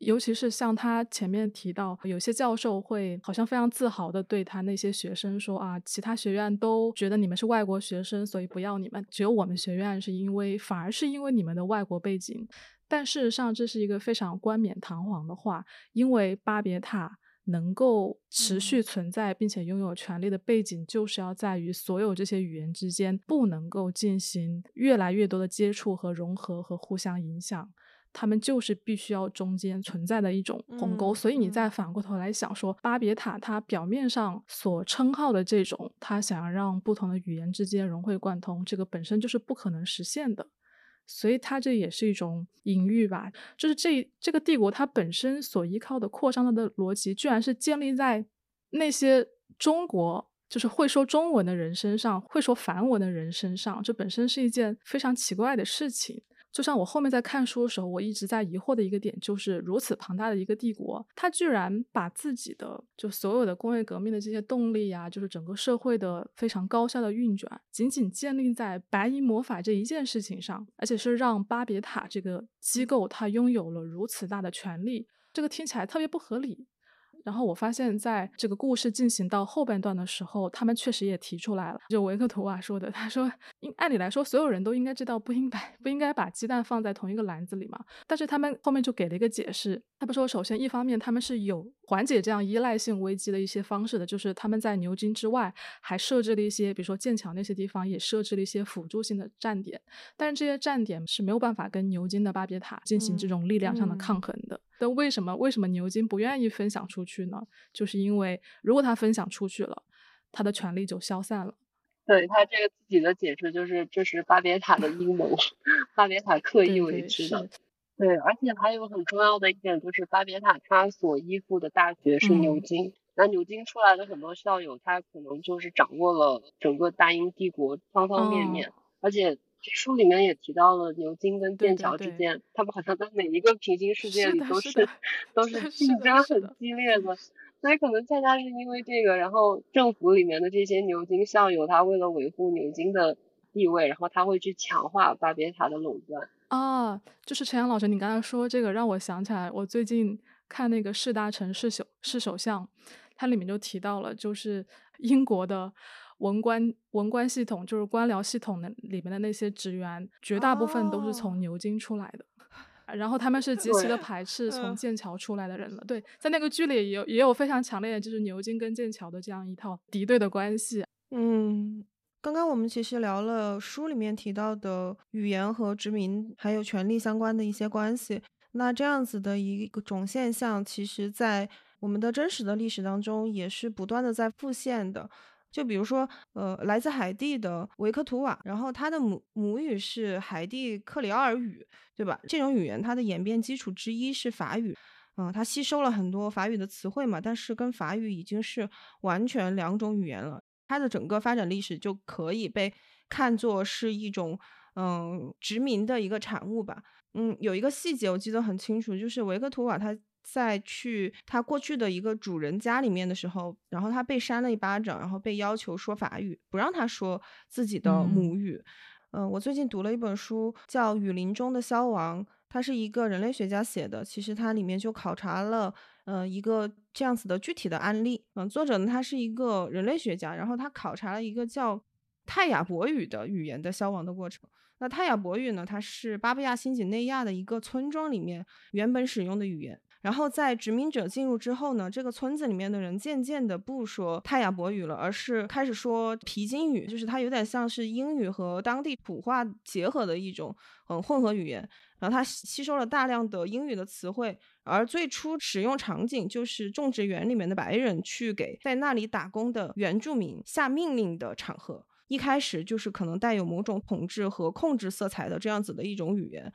尤其是像他前面提到，有些教授会好像非常自豪的对他那些学生说啊，其他学院都觉得你们是外国学生，所以不要你们，只有我们学院是因为反而是因为你们的外国背景。但事实上，这是一个非常冠冕堂皇的话，因为巴别塔能够持续存在并且拥有权力的背景，就是要在于所有这些语言之间不能够进行越来越多的接触和融合和互相影响。他们就是必须要中间存在的一种鸿沟，所以你再反过头来想说，巴别塔它表面上所称号的这种，它想要让不同的语言之间融会贯通，这个本身就是不可能实现的，所以它这也是一种隐喻吧。就是这这个帝国它本身所依靠的扩张的逻辑，居然是建立在那些中国就是会说中文的人身上，会说梵文的人身上，这本身是一件非常奇怪的事情。就像我后面在看书的时候，我一直在疑惑的一个点，就是如此庞大的一个帝国，它居然把自己的就所有的工业革命的这些动力啊，就是整个社会的非常高效的运转，仅仅建立在白银魔法这一件事情上，而且是让巴别塔这个机构它拥有了如此大的权力，这个听起来特别不合理。然后我发现，在这个故事进行到后半段的时候，他们确实也提出来了，就维克图瓦说的，他说，应按理来说，所有人都应该知道，不应该不应该把鸡蛋放在同一个篮子里嘛。但是他们后面就给了一个解释，他们说，首先一方面他们是有缓解这样依赖性危机的一些方式的，就是他们在牛津之外还设置了一些，比如说剑桥那些地方也设置了一些辅助性的站点，但是这些站点是没有办法跟牛津的巴别塔进行这种力量上的抗衡的。那为什么为什么牛津不愿意分享出去呢？就是因为如果他分享出去了，他的权利就消散了。对他这个自己的解释就是，这是巴别塔的阴谋，巴别塔刻意为之的。对，而且还有很重要的一点就是，巴别塔他所依附的大学是牛津，那牛津出来的很多校友，他可能就是掌握了整个大英帝国方方面面，而且这书里面也提到了牛津跟剑桥之间，他们好像在每一个平行世界里都是都是 竞争很激烈的。所以可能恰恰是因为这个，然后政府里面的这些牛津校友，他为了维护牛津的地位，然后他会去强化巴别塔的垄断。啊，就是陈阳老师，你刚才说这个让我想起来，我最近看那个四大城市首是首相，它里面就提到了，就是英国的文官文官系统，就是官僚系统的里面的那些职员，绝大部分都是从牛津出来的。然后他们是极其的排斥从剑桥出来的人了。对，在那个剧里也有也有非常强烈的，就是牛津跟剑桥的这样一套敌对的关系。嗯，刚刚我们其实聊了书里面提到的语言和殖民还有权力相关的一些关系。那这样子的一个种现象，其实在我们的真实的历史当中也是不断的在复现的。就比如说，呃，来自海地的维克图瓦，然后他的母母语是海地克里奥尔语，对吧？这种语言它的演变基础之一是法语，嗯，它吸收了很多法语的词汇嘛，但是跟法语已经是完全两种语言了。它的整个发展历史就可以被看作是一种，嗯，殖民的一个产物吧。嗯，有一个细节我记得很清楚，就是维克图瓦他。在去他过去的一个主人家里面的时候，然后他被扇了一巴掌，然后被要求说法语，不让他说自己的母语。嗯，我最近读了一本书，叫《雨林中的消亡》，它是一个人类学家写的。其实它里面就考察了，呃，一个这样子的具体的案例。嗯，作者呢，他是一个人类学家，然后他考察了一个叫泰雅博语的语言的消亡的过程。那泰雅博语呢，它是巴布亚新几内亚的一个村庄里面原本使用的语言。然后在殖民者进入之后呢，这个村子里面的人渐渐的不说泰雅博语了，而是开始说皮筋语，就是它有点像是英语和当地土话结合的一种嗯混合语言。然后它吸收了大量的英语的词汇，而最初使用场景就是种植园里面的白人去给在那里打工的原住民下命令的场合。一开始就是可能带有某种统治和控制色彩的这样子的一种语言。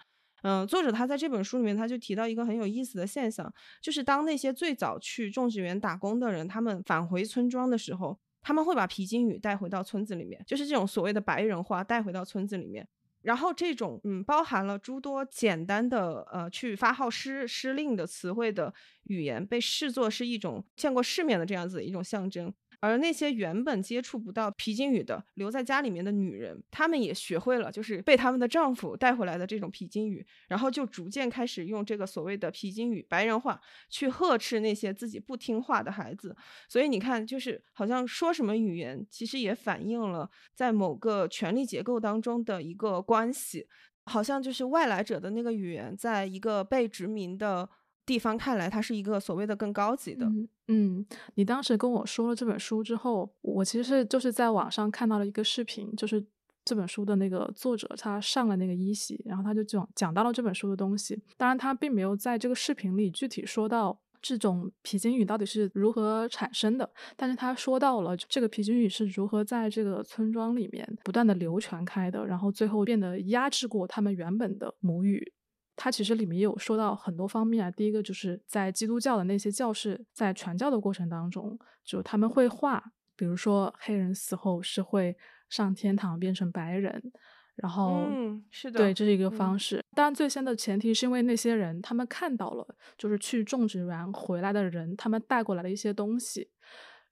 嗯，作者他在这本书里面，他就提到一个很有意思的现象，就是当那些最早去种植园打工的人，他们返回村庄的时候，他们会把皮筋语带回到村子里面，就是这种所谓的白人话带回到村子里面。然后这种嗯，包含了诸多简单的呃去发号施施令的词汇的语言，被视作是一种见过世面的这样子一种象征。而那些原本接触不到皮筋语的留在家里面的女人，她们也学会了，就是被他们的丈夫带回来的这种皮筋语，然后就逐渐开始用这个所谓的皮筋语白人话去呵斥那些自己不听话的孩子。所以你看，就是好像说什么语言，其实也反映了在某个权力结构当中的一个关系，好像就是外来者的那个语言，在一个被殖民的。地方看来，它是一个所谓的更高级的。嗯，你当时跟我说了这本书之后，我其实是就是在网上看到了一个视频，就是这本书的那个作者他上了那个一席，然后他就讲讲到了这本书的东西。当然，他并没有在这个视频里具体说到这种皮筋语到底是如何产生的，但是他说到了这个皮筋语是如何在这个村庄里面不断的流传开的，然后最后变得压制过他们原本的母语。它其实里面也有说到很多方面啊。第一个就是在基督教的那些教士在传教的过程当中，就他们会画，比如说黑人死后是会上天堂变成白人，然后，嗯，是的，对，这是一个方式。当然，最先的前提是因为那些人他们看到了，就是去种植园回来的人，他们带过来的一些东西，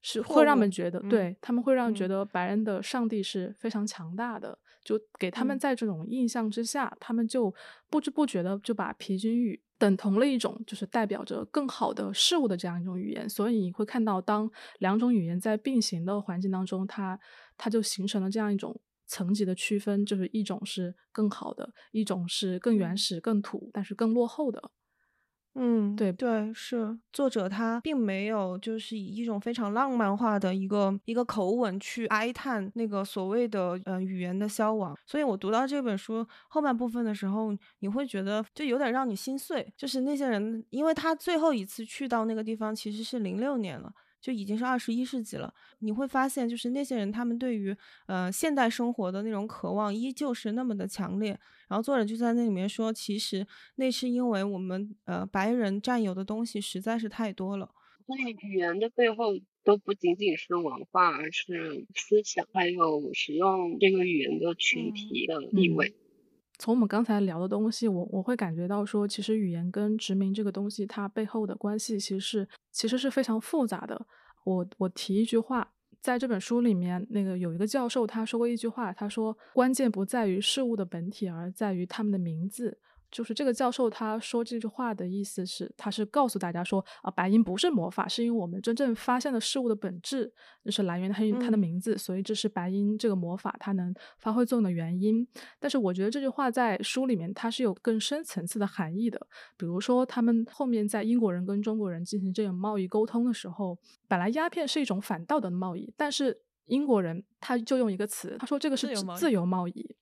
是会让人们觉得，对他们会让觉得白人的上帝是非常强大的。就给他们在这种印象之下，他们就不知不觉的就把皮筋语等同了一种就是代表着更好的事物的这样一种语言。所以你会看到，当两种语言在并行的环境当中，它它就形成了这样一种层级的区分，就是一种是更好的，一种是更原始、更土，但是更落后的。嗯，对。对，是作者他并没有就是以一种非常浪漫化的一个一个口吻去哀叹那个所谓的呃语言的消亡，所以我读到这本书后半部分的时候，你会觉得就有点让你心碎，就是那些人，因为他最后一次去到那个地方其实是零六年了。就已经是二十一世纪了，你会发现，就是那些人他们对于呃现代生活的那种渴望依旧是那么的强烈。然后作者就在那里面说，其实那是因为我们呃白人占有的东西实在是太多了。所以语言的背后都不仅仅是文化，而是思想，还有使用这个语言的群体的地位。从我们刚才聊的东西，我我会感觉到说，其实语言跟殖民这个东西，它背后的关系其实是其实是非常复杂的。我我提一句话，在这本书里面，那个有一个教授他说过一句话，他说关键不在于事物的本体，而在于他们的名字。就是这个教授他说这句话的意思是，他是告诉大家说啊，白银不是魔法，是因为我们真正发现了事物的本质，就是来源于它的名字，所以这是白银这个魔法它能发挥作用的原因。但是我觉得这句话在书里面它是有更深层次的含义的。比如说他们后面在英国人跟中国人进行这种贸易沟通的时候，本来鸦片是一种反道德的贸易，但是英国人他就用一个词，他说这个是自由贸易。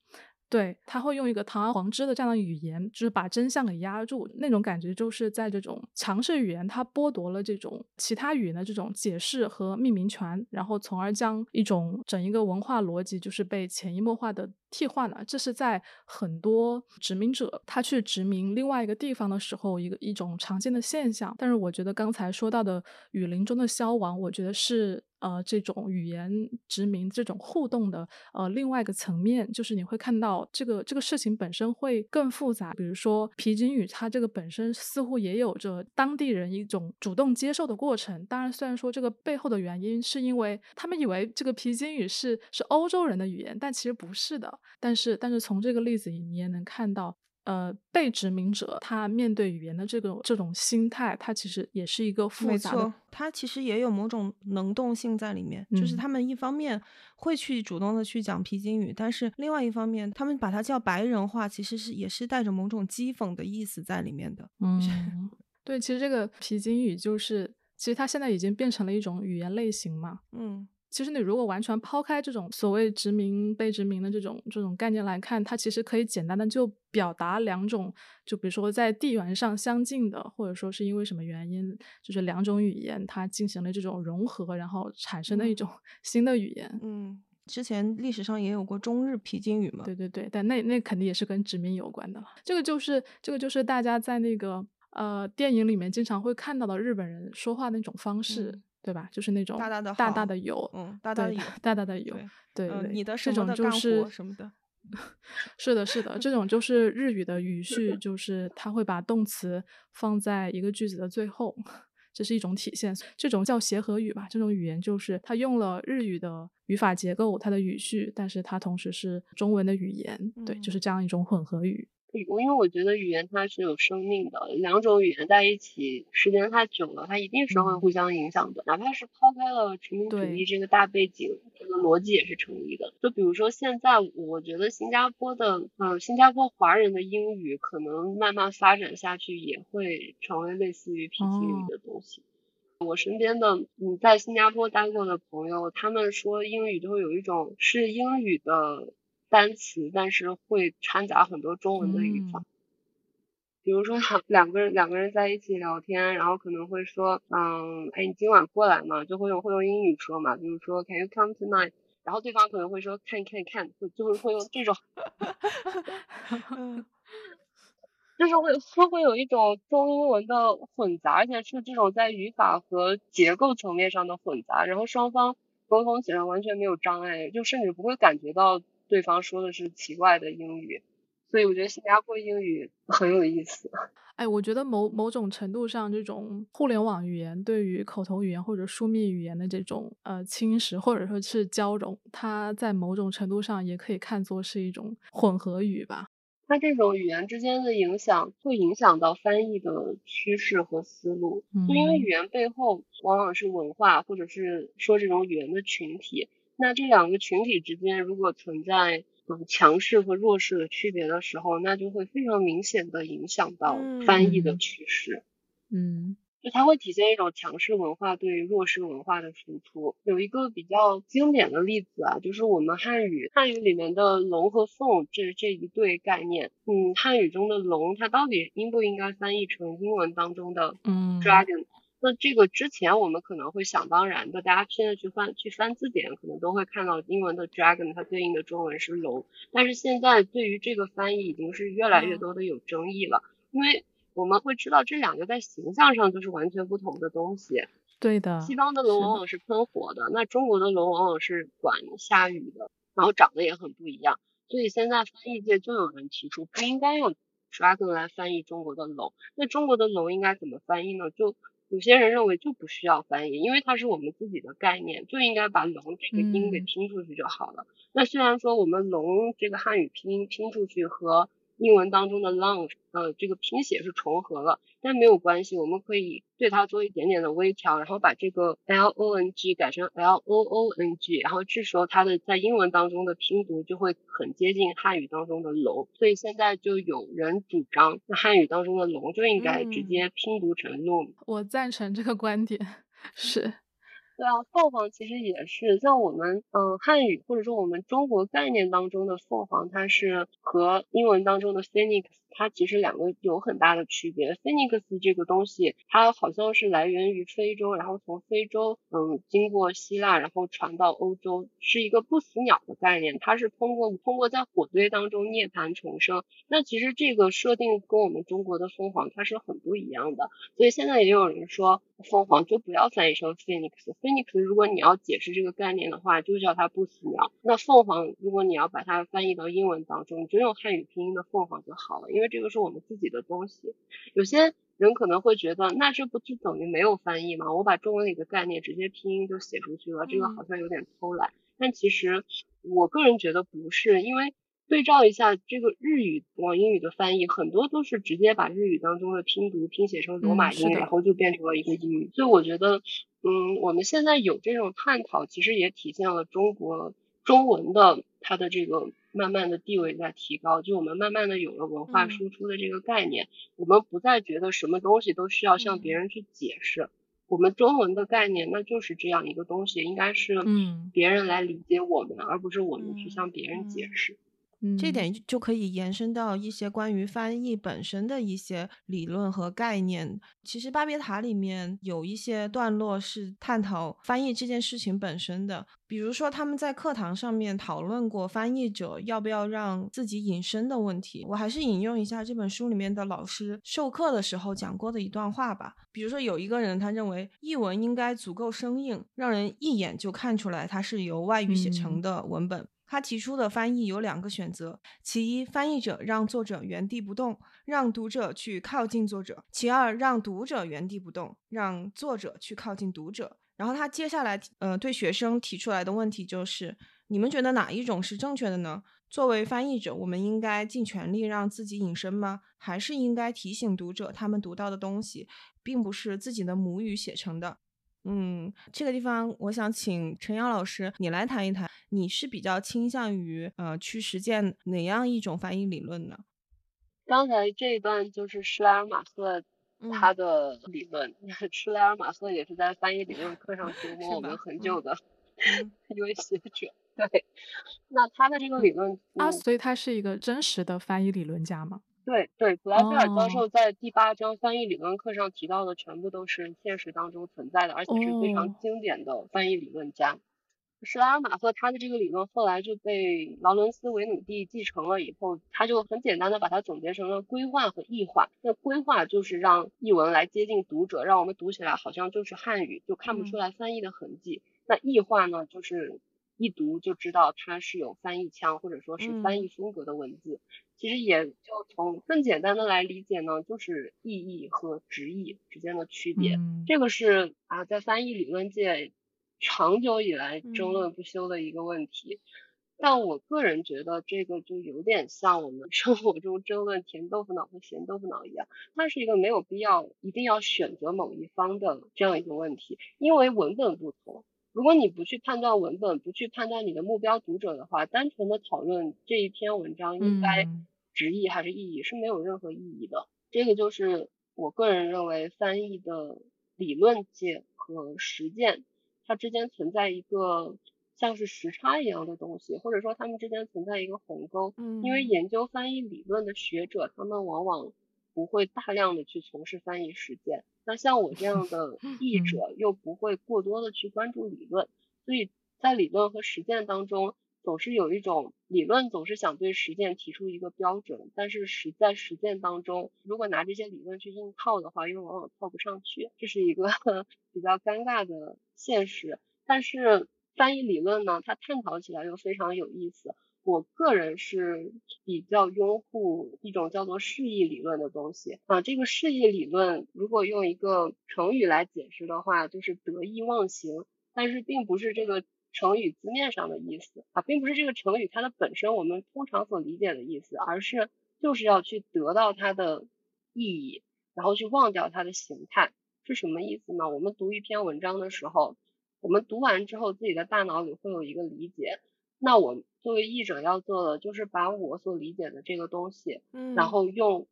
对他会用一个堂而皇之的这样的语言，就是把真相给压住，那种感觉就是在这种强势语言，它剥夺了这种其他语言的这种解释和命名权，然后从而将一种整一个文化逻辑就是被潜移默化的替换了。这是在很多殖民者他去殖民另外一个地方的时候一个一种常见的现象。但是我觉得刚才说到的雨林中的消亡，我觉得是。呃，这种语言殖民这种互动的呃另外一个层面，就是你会看到这个这个事情本身会更复杂。比如说皮筋语，它这个本身似乎也有着当地人一种主动接受的过程。当然，虽然说这个背后的原因是因为他们以为这个皮筋语是是欧洲人的语言，但其实不是的。但是，但是从这个例子里，你也能看到。呃，被殖民者他面对语言的这个这种心态，他其实也是一个复杂的。他其实也有某种能动性在里面，就是他们一方面会去主动的去讲皮筋语，但是另外一方面，他们把它叫白人化，其实是也是带着某种讥讽的意思在里面的。嗯，对，其实这个皮筋语就是，其实它现在已经变成了一种语言类型嘛。嗯。其实你如果完全抛开这种所谓殖民被殖民的这种这种概念来看，它其实可以简单的就表达两种，就比如说在地缘上相近的，或者说是因为什么原因，就是两种语言它进行了这种融合，然后产生的一种新的语言。嗯，之前历史上也有过中日皮筋语嘛？对对对，但那那肯定也是跟殖民有关的了。这个就是这个就是大家在那个呃电影里面经常会看到的日本人说话那种方式。对吧？就是那种大大的大大的有，嗯，大大的有，大大的有，对对，你的这种就是什么的，是的，是的，这种就是日语的语序，就是它会把动词放在一个句子的最后，这是一种体现。这种叫协和语吧，这种语言就是它用了日语的语法结构，它的语序，但是它同时是中文的语言，对，就是这样一种混合语。我因为我觉得语言它是有生命的，两种语言在一起时间太久了，它一定是会互相影响的。哪怕是抛开了殖民主义这个大背景，这个逻辑也是成立的。就比如说现在，我觉得新加坡的，呃，新加坡华人的英语可能慢慢发展下去，也会成为类似于皮筋语的东西。我身边的嗯，在新加坡待过的朋友，他们说英语都有一种是英语的。单词，但是会掺杂很多中文的语法。比如说，两个人两个人在一起聊天，然后可能会说，嗯，哎，你今晚过来嘛？就会用会用英语说嘛，比如说，Can you come tonight？然后对方可能会说，Can can can，就就是会用这种，就是会会会有一种中英文的混杂，而且是这种在语法和结构层面上的混杂，然后双方沟通起来完全没有障碍，就甚至不会感觉到。对方说的是奇怪的英语，所以我觉得新加坡英语 很有意思。哎，我觉得某某种程度上，这种互联网语言对于口头语言或者书面语言的这种呃侵蚀或者说是交融，它在某种程度上也可以看作是一种混合语吧。它这种语言之间的影响会影响到翻译的趋势和思路，就因为语言背后往往是文化，或者是说这种语言的群体。那这两个群体之间如果存在嗯强势和弱势的区别的时候，那就会非常明显的影响到翻译的趋势。嗯，就它会体现一种强势文化对弱势文化的输出。有一个比较经典的例子啊，就是我们汉语汉语里面的龙和凤这这一对概念。嗯，汉语中的龙，它到底应不应该翻译成英文当中的 dragon？那这个之前我们可能会想当然的，大家现在去翻去翻字典，可能都会看到英文的 dragon，它对应的中文是龙。但是现在对于这个翻译已经是越来越多的有争议了，因为我们会知道这两个在形象上就是完全不同的东西。对的。西方的龙往往是喷火的，那中国的龙往往是管下雨的，然后长得也很不一样。所以现在翻译界就有人提出，不应该用 dragon 来翻译中国的龙。那中国的龙应该怎么翻译呢？就有些人认为就不需要翻译，因为它是我们自己的概念，就应该把龙这个音给拼出去就好了。那虽然说我们龙这个汉语拼音拼出去和英文当中的 long，呃，这个拼写是重合了，但没有关系，我们可以对它做一点点的微调，然后把这个 l o n g 改成 l o o n g，然后这时候它的在英文当中的拼读就会很接近汉语当中的龙，所以现在就有人主张，那汉语当中的龙就应该直接拼读成 loom。我赞成这个观点，是。对啊，凤凰其实也是像我们嗯汉语或者说我们中国概念当中的凤凰，它是和英文当中的 phoenix。它其实两个有很大的区别。Phoenix 这个东西，它好像是来源于非洲，然后从非洲，嗯，经过希腊，然后传到欧洲，是一个不死鸟的概念。它是通过通过在火堆当中涅槃重生。那其实这个设定跟我们中国的凤凰它是很不一样的。所以现在也有人说，凤凰就不要翻译成 Phoenix。Phoenix 如果你要解释这个概念的话，就叫它不死鸟。那凤凰如果你要把它翻译到英文当中，你就用汉语拼音的凤凰就好了，因为。因为这个是我们自己的东西，有些人可能会觉得，那这不就等于没有翻译吗？我把中文里的概念直接拼音就写出去了，这个好像有点偷懒。但其实我个人觉得不是，因为对照一下这个日语往英语的翻译，很多都是直接把日语当中的拼读拼写成罗马音，然后就变成了一个英语。所以我觉得，嗯，我们现在有这种探讨，其实也体现了中国中文的它的这个。慢慢的地位在提高，就我们慢慢的有了文化输出的这个概念，我们不再觉得什么东西都需要向别人去解释，我们中文的概念那就是这样一个东西，应该是嗯别人来理解我们，而不是我们去向别人解释。这点就可以延伸到一些关于翻译本身的一些理论和概念。其实巴别塔里面有一些段落是探讨翻译这件事情本身的，比如说他们在课堂上面讨论过翻译者要不要让自己隐身的问题。我还是引用一下这本书里面的老师授课的时候讲过的一段话吧。比如说有一个人他认为译文应该足够生硬，让人一眼就看出来它是由外语写成的文本。他提出的翻译有两个选择：其一，翻译者让作者原地不动，让读者去靠近作者；其二，让读者原地不动，让作者去靠近读者。然后他接下来，呃，对学生提出来的问题就是：你们觉得哪一种是正确的呢？作为翻译者，我们应该尽全力让自己隐身吗？还是应该提醒读者，他们读到的东西并不是自己的母语写成的？嗯，这个地方我想请陈瑶老师你来谈一谈，你是比较倾向于呃去实践哪样一种翻译理论呢？刚才这一段就是施莱尔马赫他的理论，施莱尔马赫也是在翻译理论课上 折磨我们很久的一位学者。对，那他的这个理论啊，所以他是一个真实的翻译理论家吗？对对，普莱菲尔教授在第八章翻译理论课上提到的全部都是现实当中存在的，而且是非常经典的翻译理论家。施莱尔马赫他的这个理论后来就被劳伦斯·维努蒂继承了，以后他就很简单的把它总结成了规划和异化。那规划就是让译文来接近读者，让我们读起来好像就是汉语，就看不出来翻译的痕迹。那异化呢，就是一读就知道它是有翻译腔或者说是翻译风格的文字。其实也就从更简单的来理解呢，就是意译和直译之间的区别。这个是啊，在翻译理论界长久以来争论不休的一个问题。但我个人觉得，这个就有点像我们 生活中争论甜豆腐脑和咸豆腐脑一样，它是一个没有必要一定要选择某一方的这样一个问题，因为文本不同。如果你不去判断文本，不去判断你的目标读者的话，单纯的讨论这一篇文章应该。直译还是意译是没有任何意义的，这个就是我个人认为翻译的理论界和实践它之间存在一个像是时差一样的东西，或者说他们之间存在一个鸿沟。嗯，因为研究翻译理论的学者，他们往往不会大量的去从事翻译实践，那像我这样的 译者又不会过多的去关注理论，所以在理论和实践当中。总是有一种理论，总是想对实践提出一个标准，但是实在实践当中，如果拿这些理论去硬套的话，又往往套不上去，这是一个 比较尴尬的现实。但是翻译理论呢，它探讨起来又非常有意思。我个人是比较拥护一种叫做释义理论的东西啊。这个释义理论，如果用一个成语来解释的话，就是得意忘形。但是并不是这个成语字面上的意思啊，并不是这个成语它的本身我们通常所理解的意思，而是就是要去得到它的意义，然后去忘掉它的形态，是什么意思呢？我们读一篇文章的时候，我们读完之后，自己的大脑里会有一个理解。那我作为译者要做的，就是把我所理解的这个东西，嗯，然后用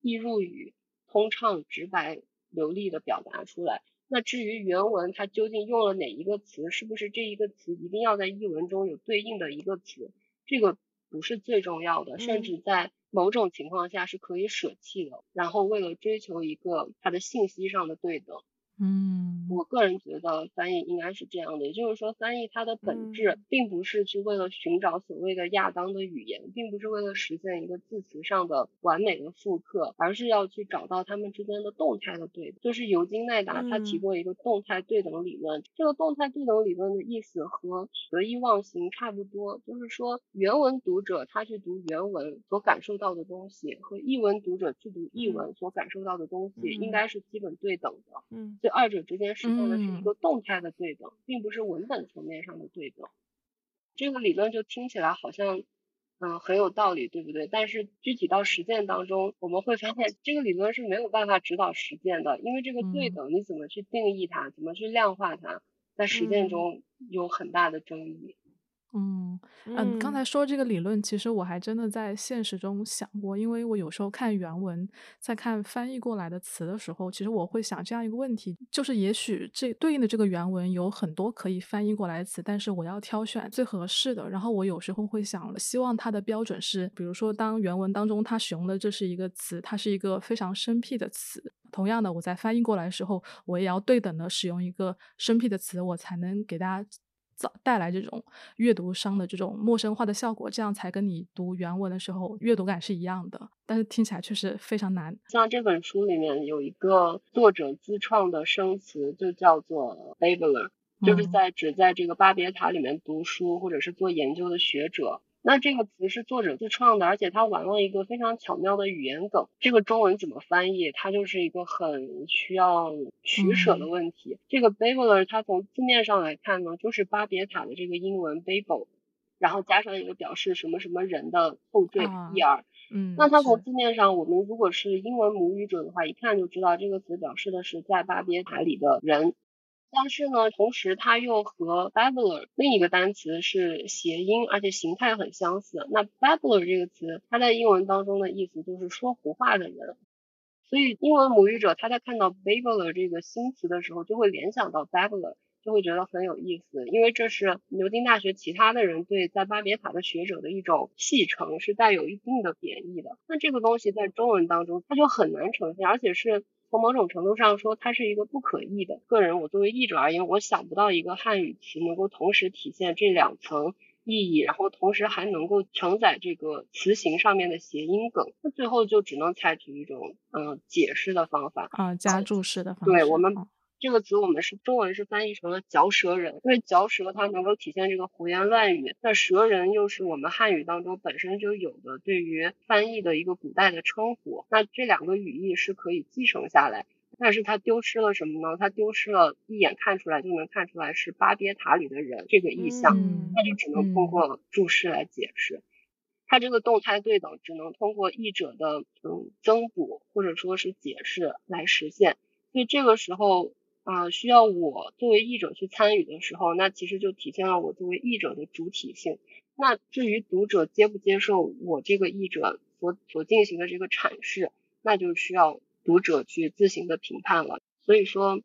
易入语、通畅、直白、流利的表达出来。那至于原文它究竟用了哪一个词，是不是这一个词一定要在译文中有对应的一个词，这个不是最重要的，甚至在某种情况下是可以舍弃的。然后为了追求一个它的信息上的对等。嗯，我个人觉得翻译应该是这样的，也就是说，翻译它的本质并不是去为了寻找所谓的亚当的语言，并不是为了实现一个字词上的完美的复刻，而是要去找到它们之间的动态的对。就是尤金奈达他提过一个动态对等理论，这个动态对等理论的意思和得意忘形差不多，就是说原文读者他去读原文所感受到的东西，和译文读者去读译文所感受到的东西应该是基本对等的。嗯。这二者之间实现的是一个动态的对等，并不是文本层面上的对等。这个理论就听起来好像，嗯，很有道理，对不对？但是具体到实践当中，我们会发现这个理论是没有办法指导实践的，因为这个对等你怎么去定义它，怎么去量化它，在实践中有很大的争议。嗯嗯，刚才说这个理论，其实我还真的在现实中想过，因为我有时候看原文，在看翻译过来的词的时候，其实我会想这样一个问题，就是也许这对应的这个原文有很多可以翻译过来的词，但是我要挑选最合适的。然后我有时候会想，希望它的标准是，比如说当原文当中它使用的这是一个词，它是一个非常生僻的词，同样的我在翻译过来的时候，我也要对等的使用一个生僻的词，我才能给大家。造带来这种阅读商的这种陌生化的效果，这样才跟你读原文的时候阅读感是一样的。但是听起来确实非常难。像这本书里面有一个作者自创的生词，就叫做 babbler，就是在指在这个巴别塔里面读书或者是做研究的学者。那这个词是作者自创的，而且他玩了一个非常巧妙的语言梗。这个中文怎么翻译？它就是一个很需要取舍的问题。这个 Babbler，它从字面上来看呢，就是巴别塔的这个英文 Babel，然后加上一个表示什么什么人的后缀 er。嗯，那它从字面上，我们如果是英文母语者的话，一看就知道这个词表示的是在巴别塔里的人。但是呢，同时它又和 babbler 另一个单词是谐音，而且形态很相似。那 babbler 这个词，它在英文当中的意思就是说胡话的人。所以英文母语者他在看到 babbler 这个新词的时候，就会联想到 babbler，就会觉得很有意思，因为这是牛津大学其他的人对在巴别塔的学者的一种戏称，是带有一定的贬义的。那这个东西在中文当中，它就很难呈现，而且是。从某种程度上说，它是一个不可译的。个人，我作为译者而言，我想不到一个汉语词能够同时体现这两层意义，然后同时还能够承载这个词形上面的谐音梗。那最后就只能采取一种嗯解释的方法啊，加注释的方法。对我们。这个词我们是中文是翻译成了嚼舌人，因为嚼舌它能够体现这个胡言乱语。那舌人又是我们汉语当中本身就有的对于翻译的一个古代的称呼。那这两个语义是可以继承下来，但是它丢失了什么呢？它丢失了一眼看出来就能看出来是巴别塔里的人这个意象，那就只能通过注释来解释。它这个动态对等只能通过译者的嗯增补或者说是解释来实现。所以这个时候。啊，需要我作为译者去参与的时候，那其实就体现了我作为译者的主体性。那至于读者接不接受我这个译者所所进行的这个阐释，那就需要读者去自行的评判了。所以说，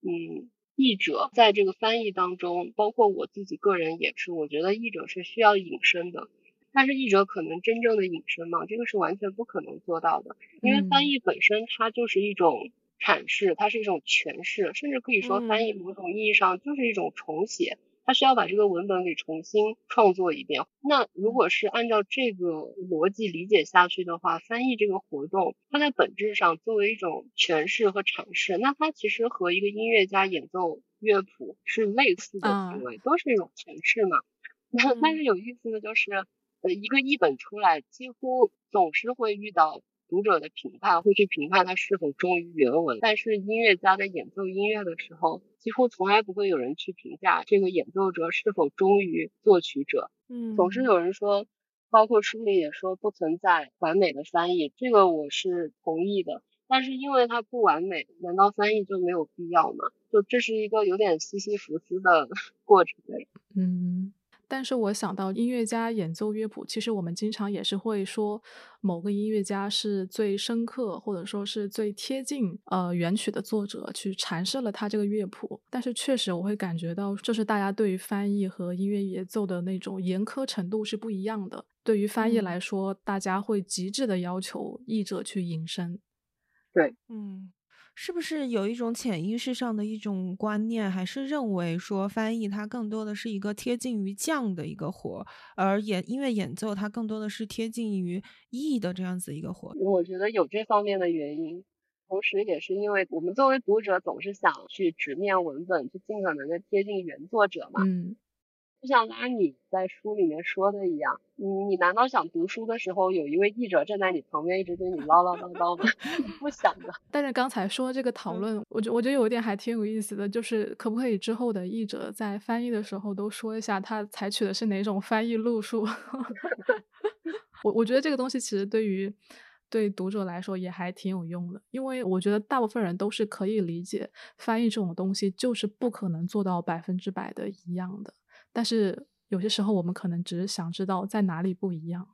嗯，译者在这个翻译当中，包括我自己个人也是，我觉得译者是需要隐身的。但是译者可能真正的隐身嘛？这个是完全不可能做到的，因为翻译本身它就是一种。阐释，它是一种诠释，甚至可以说翻译某种意义上就是一种重写，它需要把这个文本给重新创作一遍。那如果是按照这个逻辑理解下去的话，翻译这个活动，它在本质上作为一种诠释和阐释，那它其实和一个音乐家演奏乐谱是类似的行为，都是一种诠释嘛。那但是有意思的就是，呃，一个译本出来，几乎总是会遇到。读者的评判会去评判他是否忠于原文，但是音乐家在演奏音乐的时候，几乎从来不会有人去评价这个演奏者是否忠于作曲者。嗯，总是有人说，包括书里也说不存在完美的翻译，这个我是同意的。但是因为它不完美，难道翻译就没有必要吗？就这是一个有点西西弗斯的 过程。嗯。但是我想到音乐家演奏乐谱，其实我们经常也是会说某个音乐家是最深刻，或者说是最贴近呃原曲的作者去阐释了他这个乐谱。但是确实我会感觉到，就是大家对于翻译和音乐演奏的那种严苛程度是不一样的。对于翻译来说，大家会极致的要求译者去引申。对，嗯。是不是有一种潜意识上的一种观念，还是认为说翻译它更多的是一个贴近于匠的一个活，而演音乐演奏它更多的是贴近于艺的这样子一个活？我觉得有这方面的原因，同时也是因为我们作为读者总是想去直面文本，去尽可能的贴近原作者嘛。嗯。就像拉你在书里面说的一样，你你难道想读书的时候有一位译者站在你旁边一直对你唠唠叨叨吗？不想的。但是刚才说这个讨论，我觉我觉得有一点还挺有意思的，就是可不可以之后的译者在翻译的时候都说一下他采取的是哪种翻译路数？我我觉得这个东西其实对于对读者来说也还挺有用的，因为我觉得大部分人都是可以理解翻译这种东西就是不可能做到百分之百的一样的。但是有些时候，我们可能只是想知道在哪里不一样。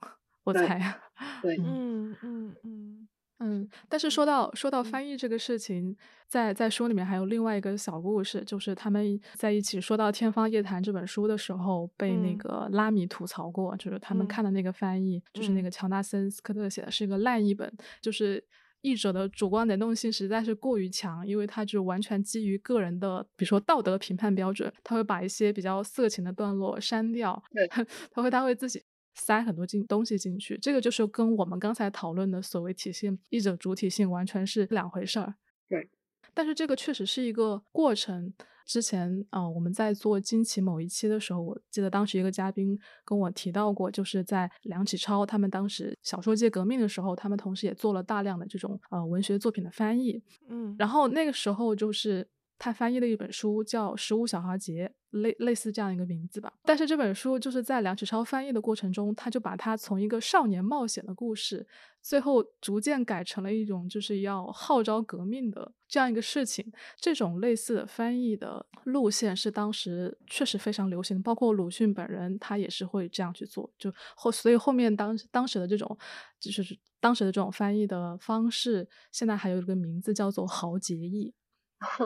我猜，对，嗯嗯嗯嗯。但是说到说到翻译这个事情，在在书里面还有另外一个小故事，就是他们在一起说到《天方夜谭》这本书的时候，被那个拉米吐槽过，就是他们看的那个翻译，就是那个乔纳森斯科特写的是一个烂译本，就是。译者的主观能动性实在是过于强，因为他就完全基于个人的，比如说道德评判标准，他会把一些比较色情的段落删掉，对，他会他会自己塞很多进东西进去，这个就是跟我们刚才讨论的所谓体现译者主体性完全是两回事儿。对，但是这个确实是一个过程。之前啊，我们在做惊奇某一期的时候，我记得当时一个嘉宾跟我提到过，就是在梁启超他们当时小说界革命的时候，他们同时也做了大量的这种呃文学作品的翻译，嗯，然后那个时候就是他翻译了一本书叫《十五小孩节》。类类似这样一个名字吧，但是这本书就是在梁启超翻译的过程中，他就把它从一个少年冒险的故事，最后逐渐改成了一种就是要号召革命的这样一个事情。这种类似的翻译的路线是当时确实非常流行的，包括鲁迅本人他也是会这样去做。就后所以后面当当时的这种就是当时的这种翻译的方式，现在还有一个名字叫做豪杰译。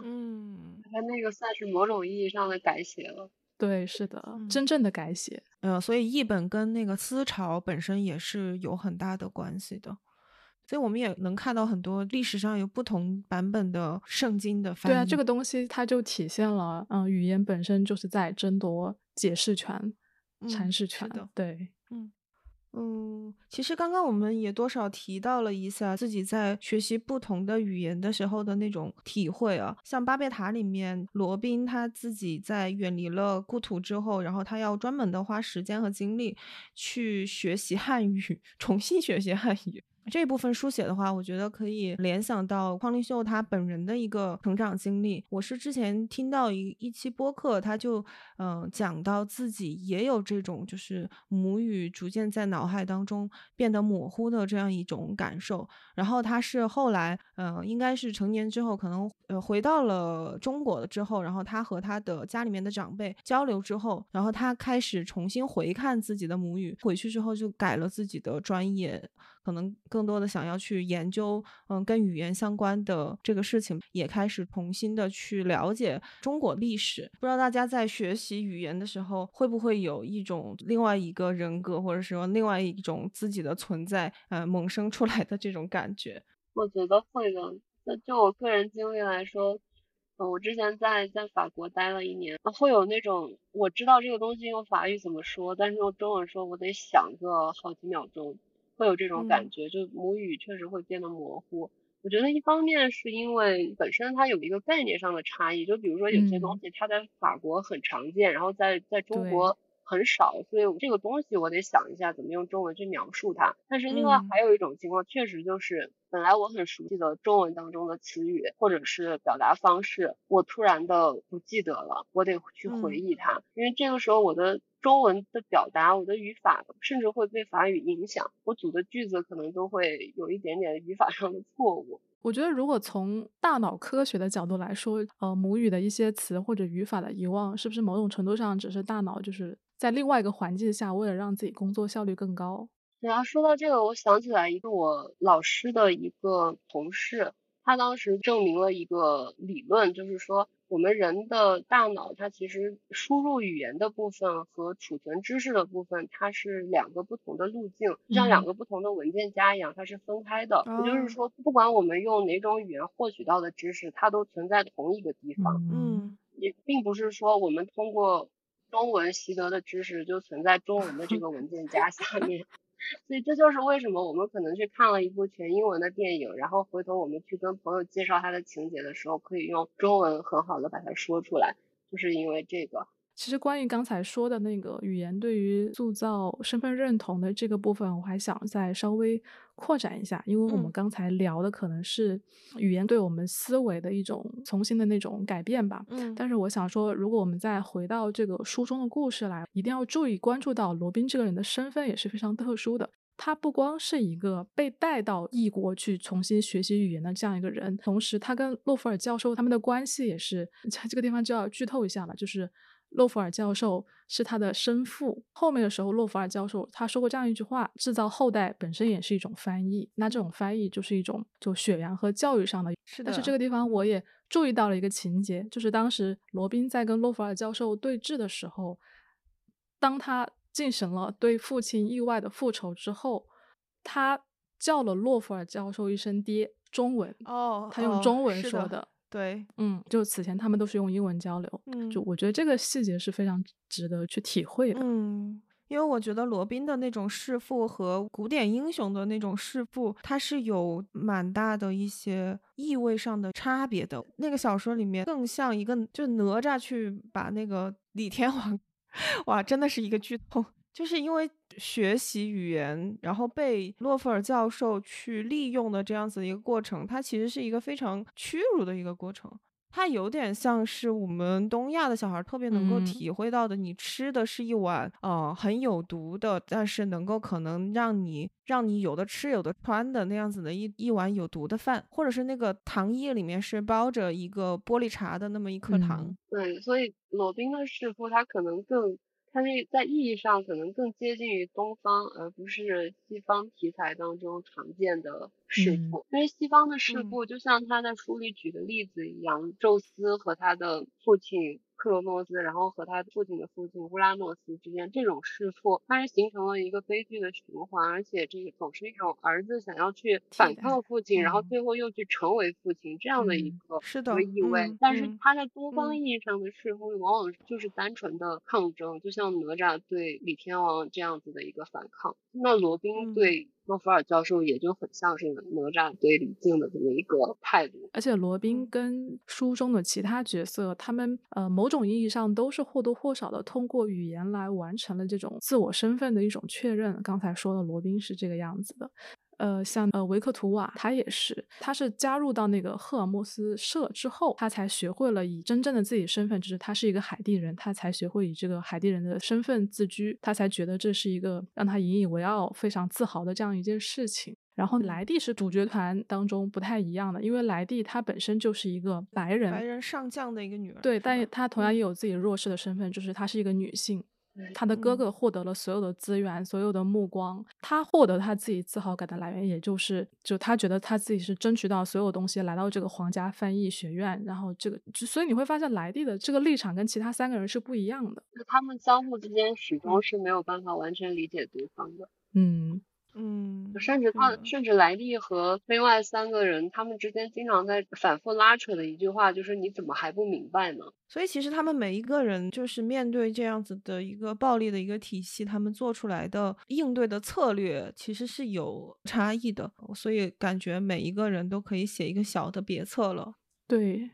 嗯，他那个算是某种意义上的改写了。对，是的，真正的改写。呃，所以译本跟那个思潮本身也是有很大的关系的。所以我们也能看到很多历史上有不同版本的圣经的翻译。对啊，这个东西它就体现了，嗯，语言本身就是在争夺解释权、阐释权的。对，嗯。其实刚刚我们也多少提到了一下自己在学习不同的语言的时候的那种体会啊。像《巴别塔》里面，罗宾他自己在远离了故土之后，然后他要专门的花时间和精力去学习汉语，重新学习汉语。这部分书写的话，我觉得可以联想到匡立秀他本人的一个成长经历。我是之前听到一一期播客，他就嗯讲到自己也有这种就是母语逐渐在脑海当中变得模糊的这样一种感受。然后他是后来嗯应该是成年之后，可能呃回到了中国了之后，然后他和他的家里面的长辈交流之后，然后他开始重新回看自己的母语，回去之后就改了自己的专业。可能更多的想要去研究，嗯，跟语言相关的这个事情，也开始重新的去了解中国历史。不知道大家在学习语言的时候，会不会有一种另外一个人格，或者说另外一种自己的存在，呃，萌生出来的这种感觉？我觉得会的。那就我个人经历来说，嗯，我之前在在法国待了一年，会有那种我知道这个东西用法语怎么说，但是用中文说，我得想个好几秒钟，会有这种感觉，就母语确实会变得模糊。我觉得一方面是因为本身它有一个概念上的差异，就比如说有些东西它在法国很常见，然后在在中国。很少，所以这个东西我得想一下怎么用中文去描述它。但是另外还有一种情况，确实就是本来我很熟悉的中文当中的词语或者是表达方式，我突然的不记得了，我得去回忆它，因为这个时候我的中文的表达，我的语法甚至会被法语影响，我组的句子可能都会有一点点语法上的错误。我觉得，如果从大脑科学的角度来说，呃，母语的一些词或者语法的遗忘，是不是某种程度上只是大脑就是在另外一个环境下，为了让自己工作效率更高？对啊，说到这个，我想起来一个我老师的一个同事，他当时证明了一个理论，就是说。我们人的大脑，它其实输入语言的部分和储存知识的部分，它是两个不同的路径，就像两个不同的文件夹一样，它是分开的。也就是说，不管我们用哪种语言获取到的知识，它都存在同一个地方。嗯，也并不是说我们通过中文习得的知识就存在中文的这 个文件夹下面。所以这就是为什么我们可能去看了一部全英文的电影，然后回头我们去跟朋友介绍它的情节的时候，可以用中文很好的把它说出来，就是因为这个。其实关于刚才说的那个语言对于塑造身份认同的这个部分，我还想再稍微扩展一下，因为我们刚才聊的可能是语言对我们思维的一种重新的那种改变吧。嗯，但是我想说，如果我们再回到这个书中的故事来，一定要注意关注到罗宾这个人的身份也是非常特殊的。他不光是一个被带到异国去重新学习语言的这样一个人，同时他跟洛弗尔教授他们的关系也是，在这个地方就要剧透一下了，就是。洛弗尔教授是他的生父。后面的时候，洛弗尔教授他说过这样一句话：“制造后代本身也是一种翻译。”那这种翻译就是一种就血缘和教育上的。是的。但是这个地方我也注意到了一个情节，就是当时罗宾在跟洛弗尔教授对峙的时候，当他进行了对父亲意外的复仇之后，他叫了洛弗尔教授一声“爹”，中文哦，他用中文说的。对，嗯，就此前他们都是用英文交流，嗯，就我觉得这个细节是非常值得去体会的，嗯，因为我觉得罗宾的那种弑父和古典英雄的那种弑父，它是有蛮大的一些意味上的差别的。那个小说里面更像一个就哪吒去把那个李天王，哇，真的是一个剧透。就是因为学习语言，然后被洛弗尔教授去利用的这样子一个过程，它其实是一个非常屈辱的一个过程。它有点像是我们东亚的小孩特别能够体会到的，你吃的是一碗呃很有毒的，但是能够可能让你让你有的吃有的穿的那样子的一一碗有毒的饭，或者是那个糖液里面是包着一个玻璃碴的那么一颗糖。对，所以罗宾的师傅他可能更。它是在意义上可能更接近于东方，而不是西方题材当中常见的事故。因为西方的事故，就像他在书里举的例子一样，宙斯和他的父亲。克罗诺斯，然后和他父亲的父亲乌拉诺斯之间这种弑父，它是形成了一个悲剧的循环，而且这个总是一种儿子想要去反抗父亲，然后最后又去成为父亲这样的一个是的意味。但是他在东方意义上的弑父，往往就是单纯的抗争，就像哪吒对李天王这样子的一个反抗。那罗宾对。诺福尔教授也就很像是哪吒对李靖的这么一个态度，而且罗宾跟书中的其他角色，他们呃某种意义上都是或多或少的通过语言来完成了这种自我身份的一种确认。刚才说的罗宾是这个样子的。呃，像呃维克图瓦，他也是，他是加入到那个赫尔墨斯社之后，他才学会了以真正的自己身份，就是他是一个海地人，他才学会以这个海地人的身份自居，他才觉得这是一个让他引以为傲、非常自豪的这样一件事情。然后莱蒂是主角团当中不太一样的，因为莱蒂她本身就是一个白人，白人上将的一个女儿，对，但她同样也有自己弱势的身份，就是她是一个女性。他的哥哥获得了所有的资源，所有的目光。他获得他自己自豪感的来源，也就是就他觉得他自己是争取到所有东西，来到这个皇家翻译学院。然后这个，所以你会发现莱蒂的这个立场跟其他三个人是不一样的。他们相互之间始终是没有办法完全理解对方的。嗯，嗯，甚至他甚至莱利和另外三个人，他们之间经常在反复拉扯的一句话就是你怎么还不明白呢？所以其实他们每一个人就是面对这样子的一个暴力的一个体系，他们做出来的应对的策略其实是有差异的，所以感觉每一个人都可以写一个小的别册了。对。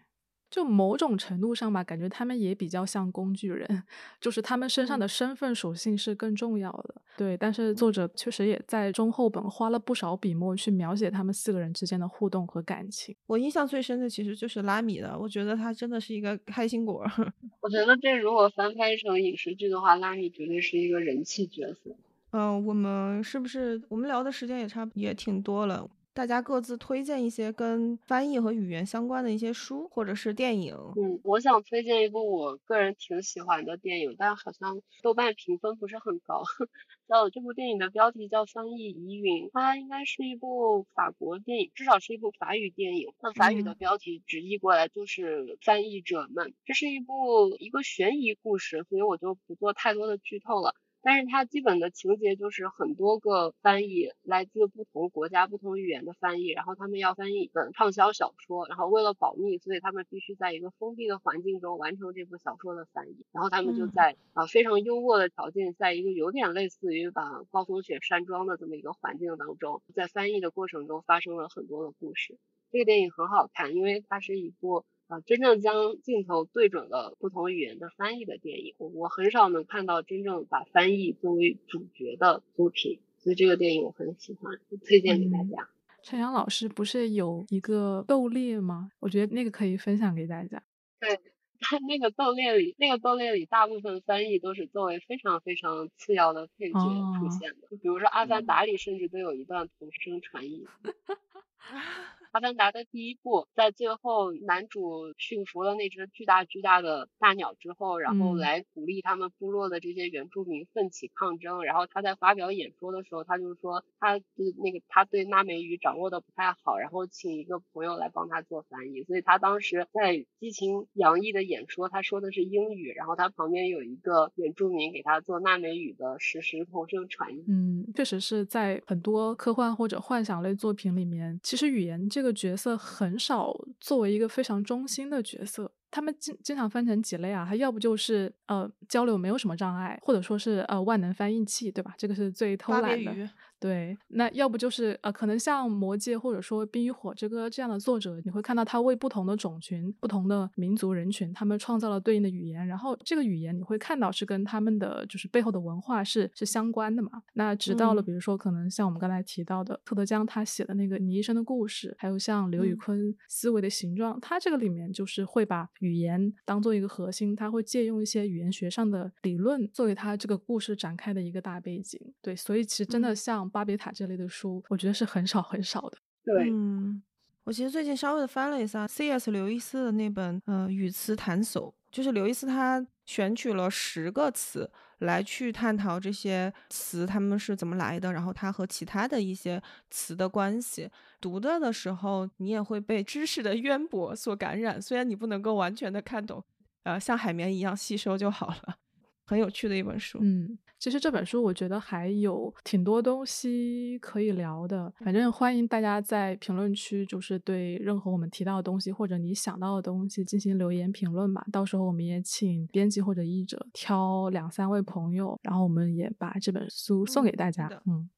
就某种程度上吧，感觉他们也比较像工具人，就是他们身上的身份属性是更重要的。对，但是作者确实也在中后本花了不少笔墨去描写他们四个人之间的互动和感情。我印象最深的其实就是拉米的，我觉得他真的是一个开心果。我觉得这如果翻拍成影视剧的话，拉米绝对是一个人气角色。嗯，我们是不是我们聊的时间也差也挺多了？大家各自推荐一些跟翻译和语言相关的一些书或者是电影。嗯，我想推荐一部我个人挺喜欢的电影，但好像豆瓣评分不是很高。叫这部电影的标题叫《翻译疑云》，它应该是一部法国电影，至少是一部法语电影。那法语的标题直译过来就是“翻译者们”。这是一部一个悬疑故事，所以我就不做太多的剧透了。但是它基本的情节就是很多个翻译来自不同国家、不同语言的翻译，然后他们要翻译一本畅销小说，然后为了保密，所以他们必须在一个封闭的环境中完成这部小说的翻译。然后他们就在啊非常优渥的条件，在一个有点类似于把暴风雪山庄的这么一个环境当中，在翻译的过程中发生了很多的故事。这个电影很好看，因为它是一部。啊，真正将镜头对准了不同语言的翻译的电影，我我很少能看到真正把翻译作为主角的作品，所以这个电影我很喜欢，推荐给大家。陈阳老师不是有一个斗猎吗？我觉得那个可以分享给大家。对，他那个斗猎里，那个斗猎里大部分翻译都是作为非常非常次要的配角出现的，就比如说《阿凡达》里甚至都有一段同声传译。阿凡达的第一部，在最后男主驯服了那只巨大巨大的大鸟之后，然后来鼓励他们部落的这些原住民奋起抗争。然后他在发表演说的时候，他就说他的那个他对纳美语掌握的不太好，然后请一个朋友来帮他做翻译。所以他当时在激情洋溢的演说，他说的是英语，然后他旁边有一个原住民给他做纳美语的实时同声传译。嗯，确实是在很多科幻或者幻想类作品里面，其实语言这。这个角色很少作为一个非常中心的角色。他们经经常分成几类啊，他要不就是呃交流没有什么障碍，或者说是呃万能翻译器，对吧？这个是最偷懒的。对，那要不就是呃可能像魔戒或者说冰与火之歌这样的作者，你会看到他为不同的种群、不同的民族人群，他们创造了对应的语言，然后这个语言你会看到是跟他们的就是背后的文化是是相关的嘛？那直到了比如说可能像我们刚才提到的特德江他写的那个倪医生的故事，还有像刘宇昆思维的形状，他这个里面就是会把语言当做一个核心，他会借用一些语言学上的理论作为他这个故事展开的一个大背景。对，所以其实真的像巴别塔这类的书，我觉得是很少很少的。对，嗯，我其实最近稍微的翻了一下 C.S. 刘易斯的那本呃语词探索，就是刘易斯他选取了十个词来去探讨这些词他们是怎么来的，然后它和其他的一些词的关系。读的的时候，你也会被知识的渊博所感染，虽然你不能够完全的看懂，呃，像海绵一样吸收就好了。很有趣的一本书。嗯，其实这本书我觉得还有挺多东西可以聊的。反正欢迎大家在评论区，就是对任何我们提到的东西或者你想到的东西进行留言评论吧。到时候我们也请编辑或者译者挑两三位朋友，然后我们也把这本书送给大家。嗯，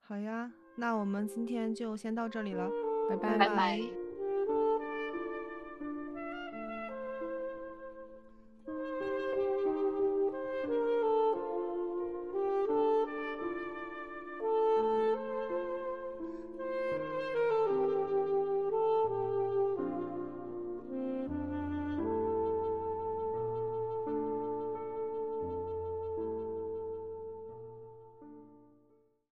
好呀。那我们今天就先到这里了，拜拜拜拜。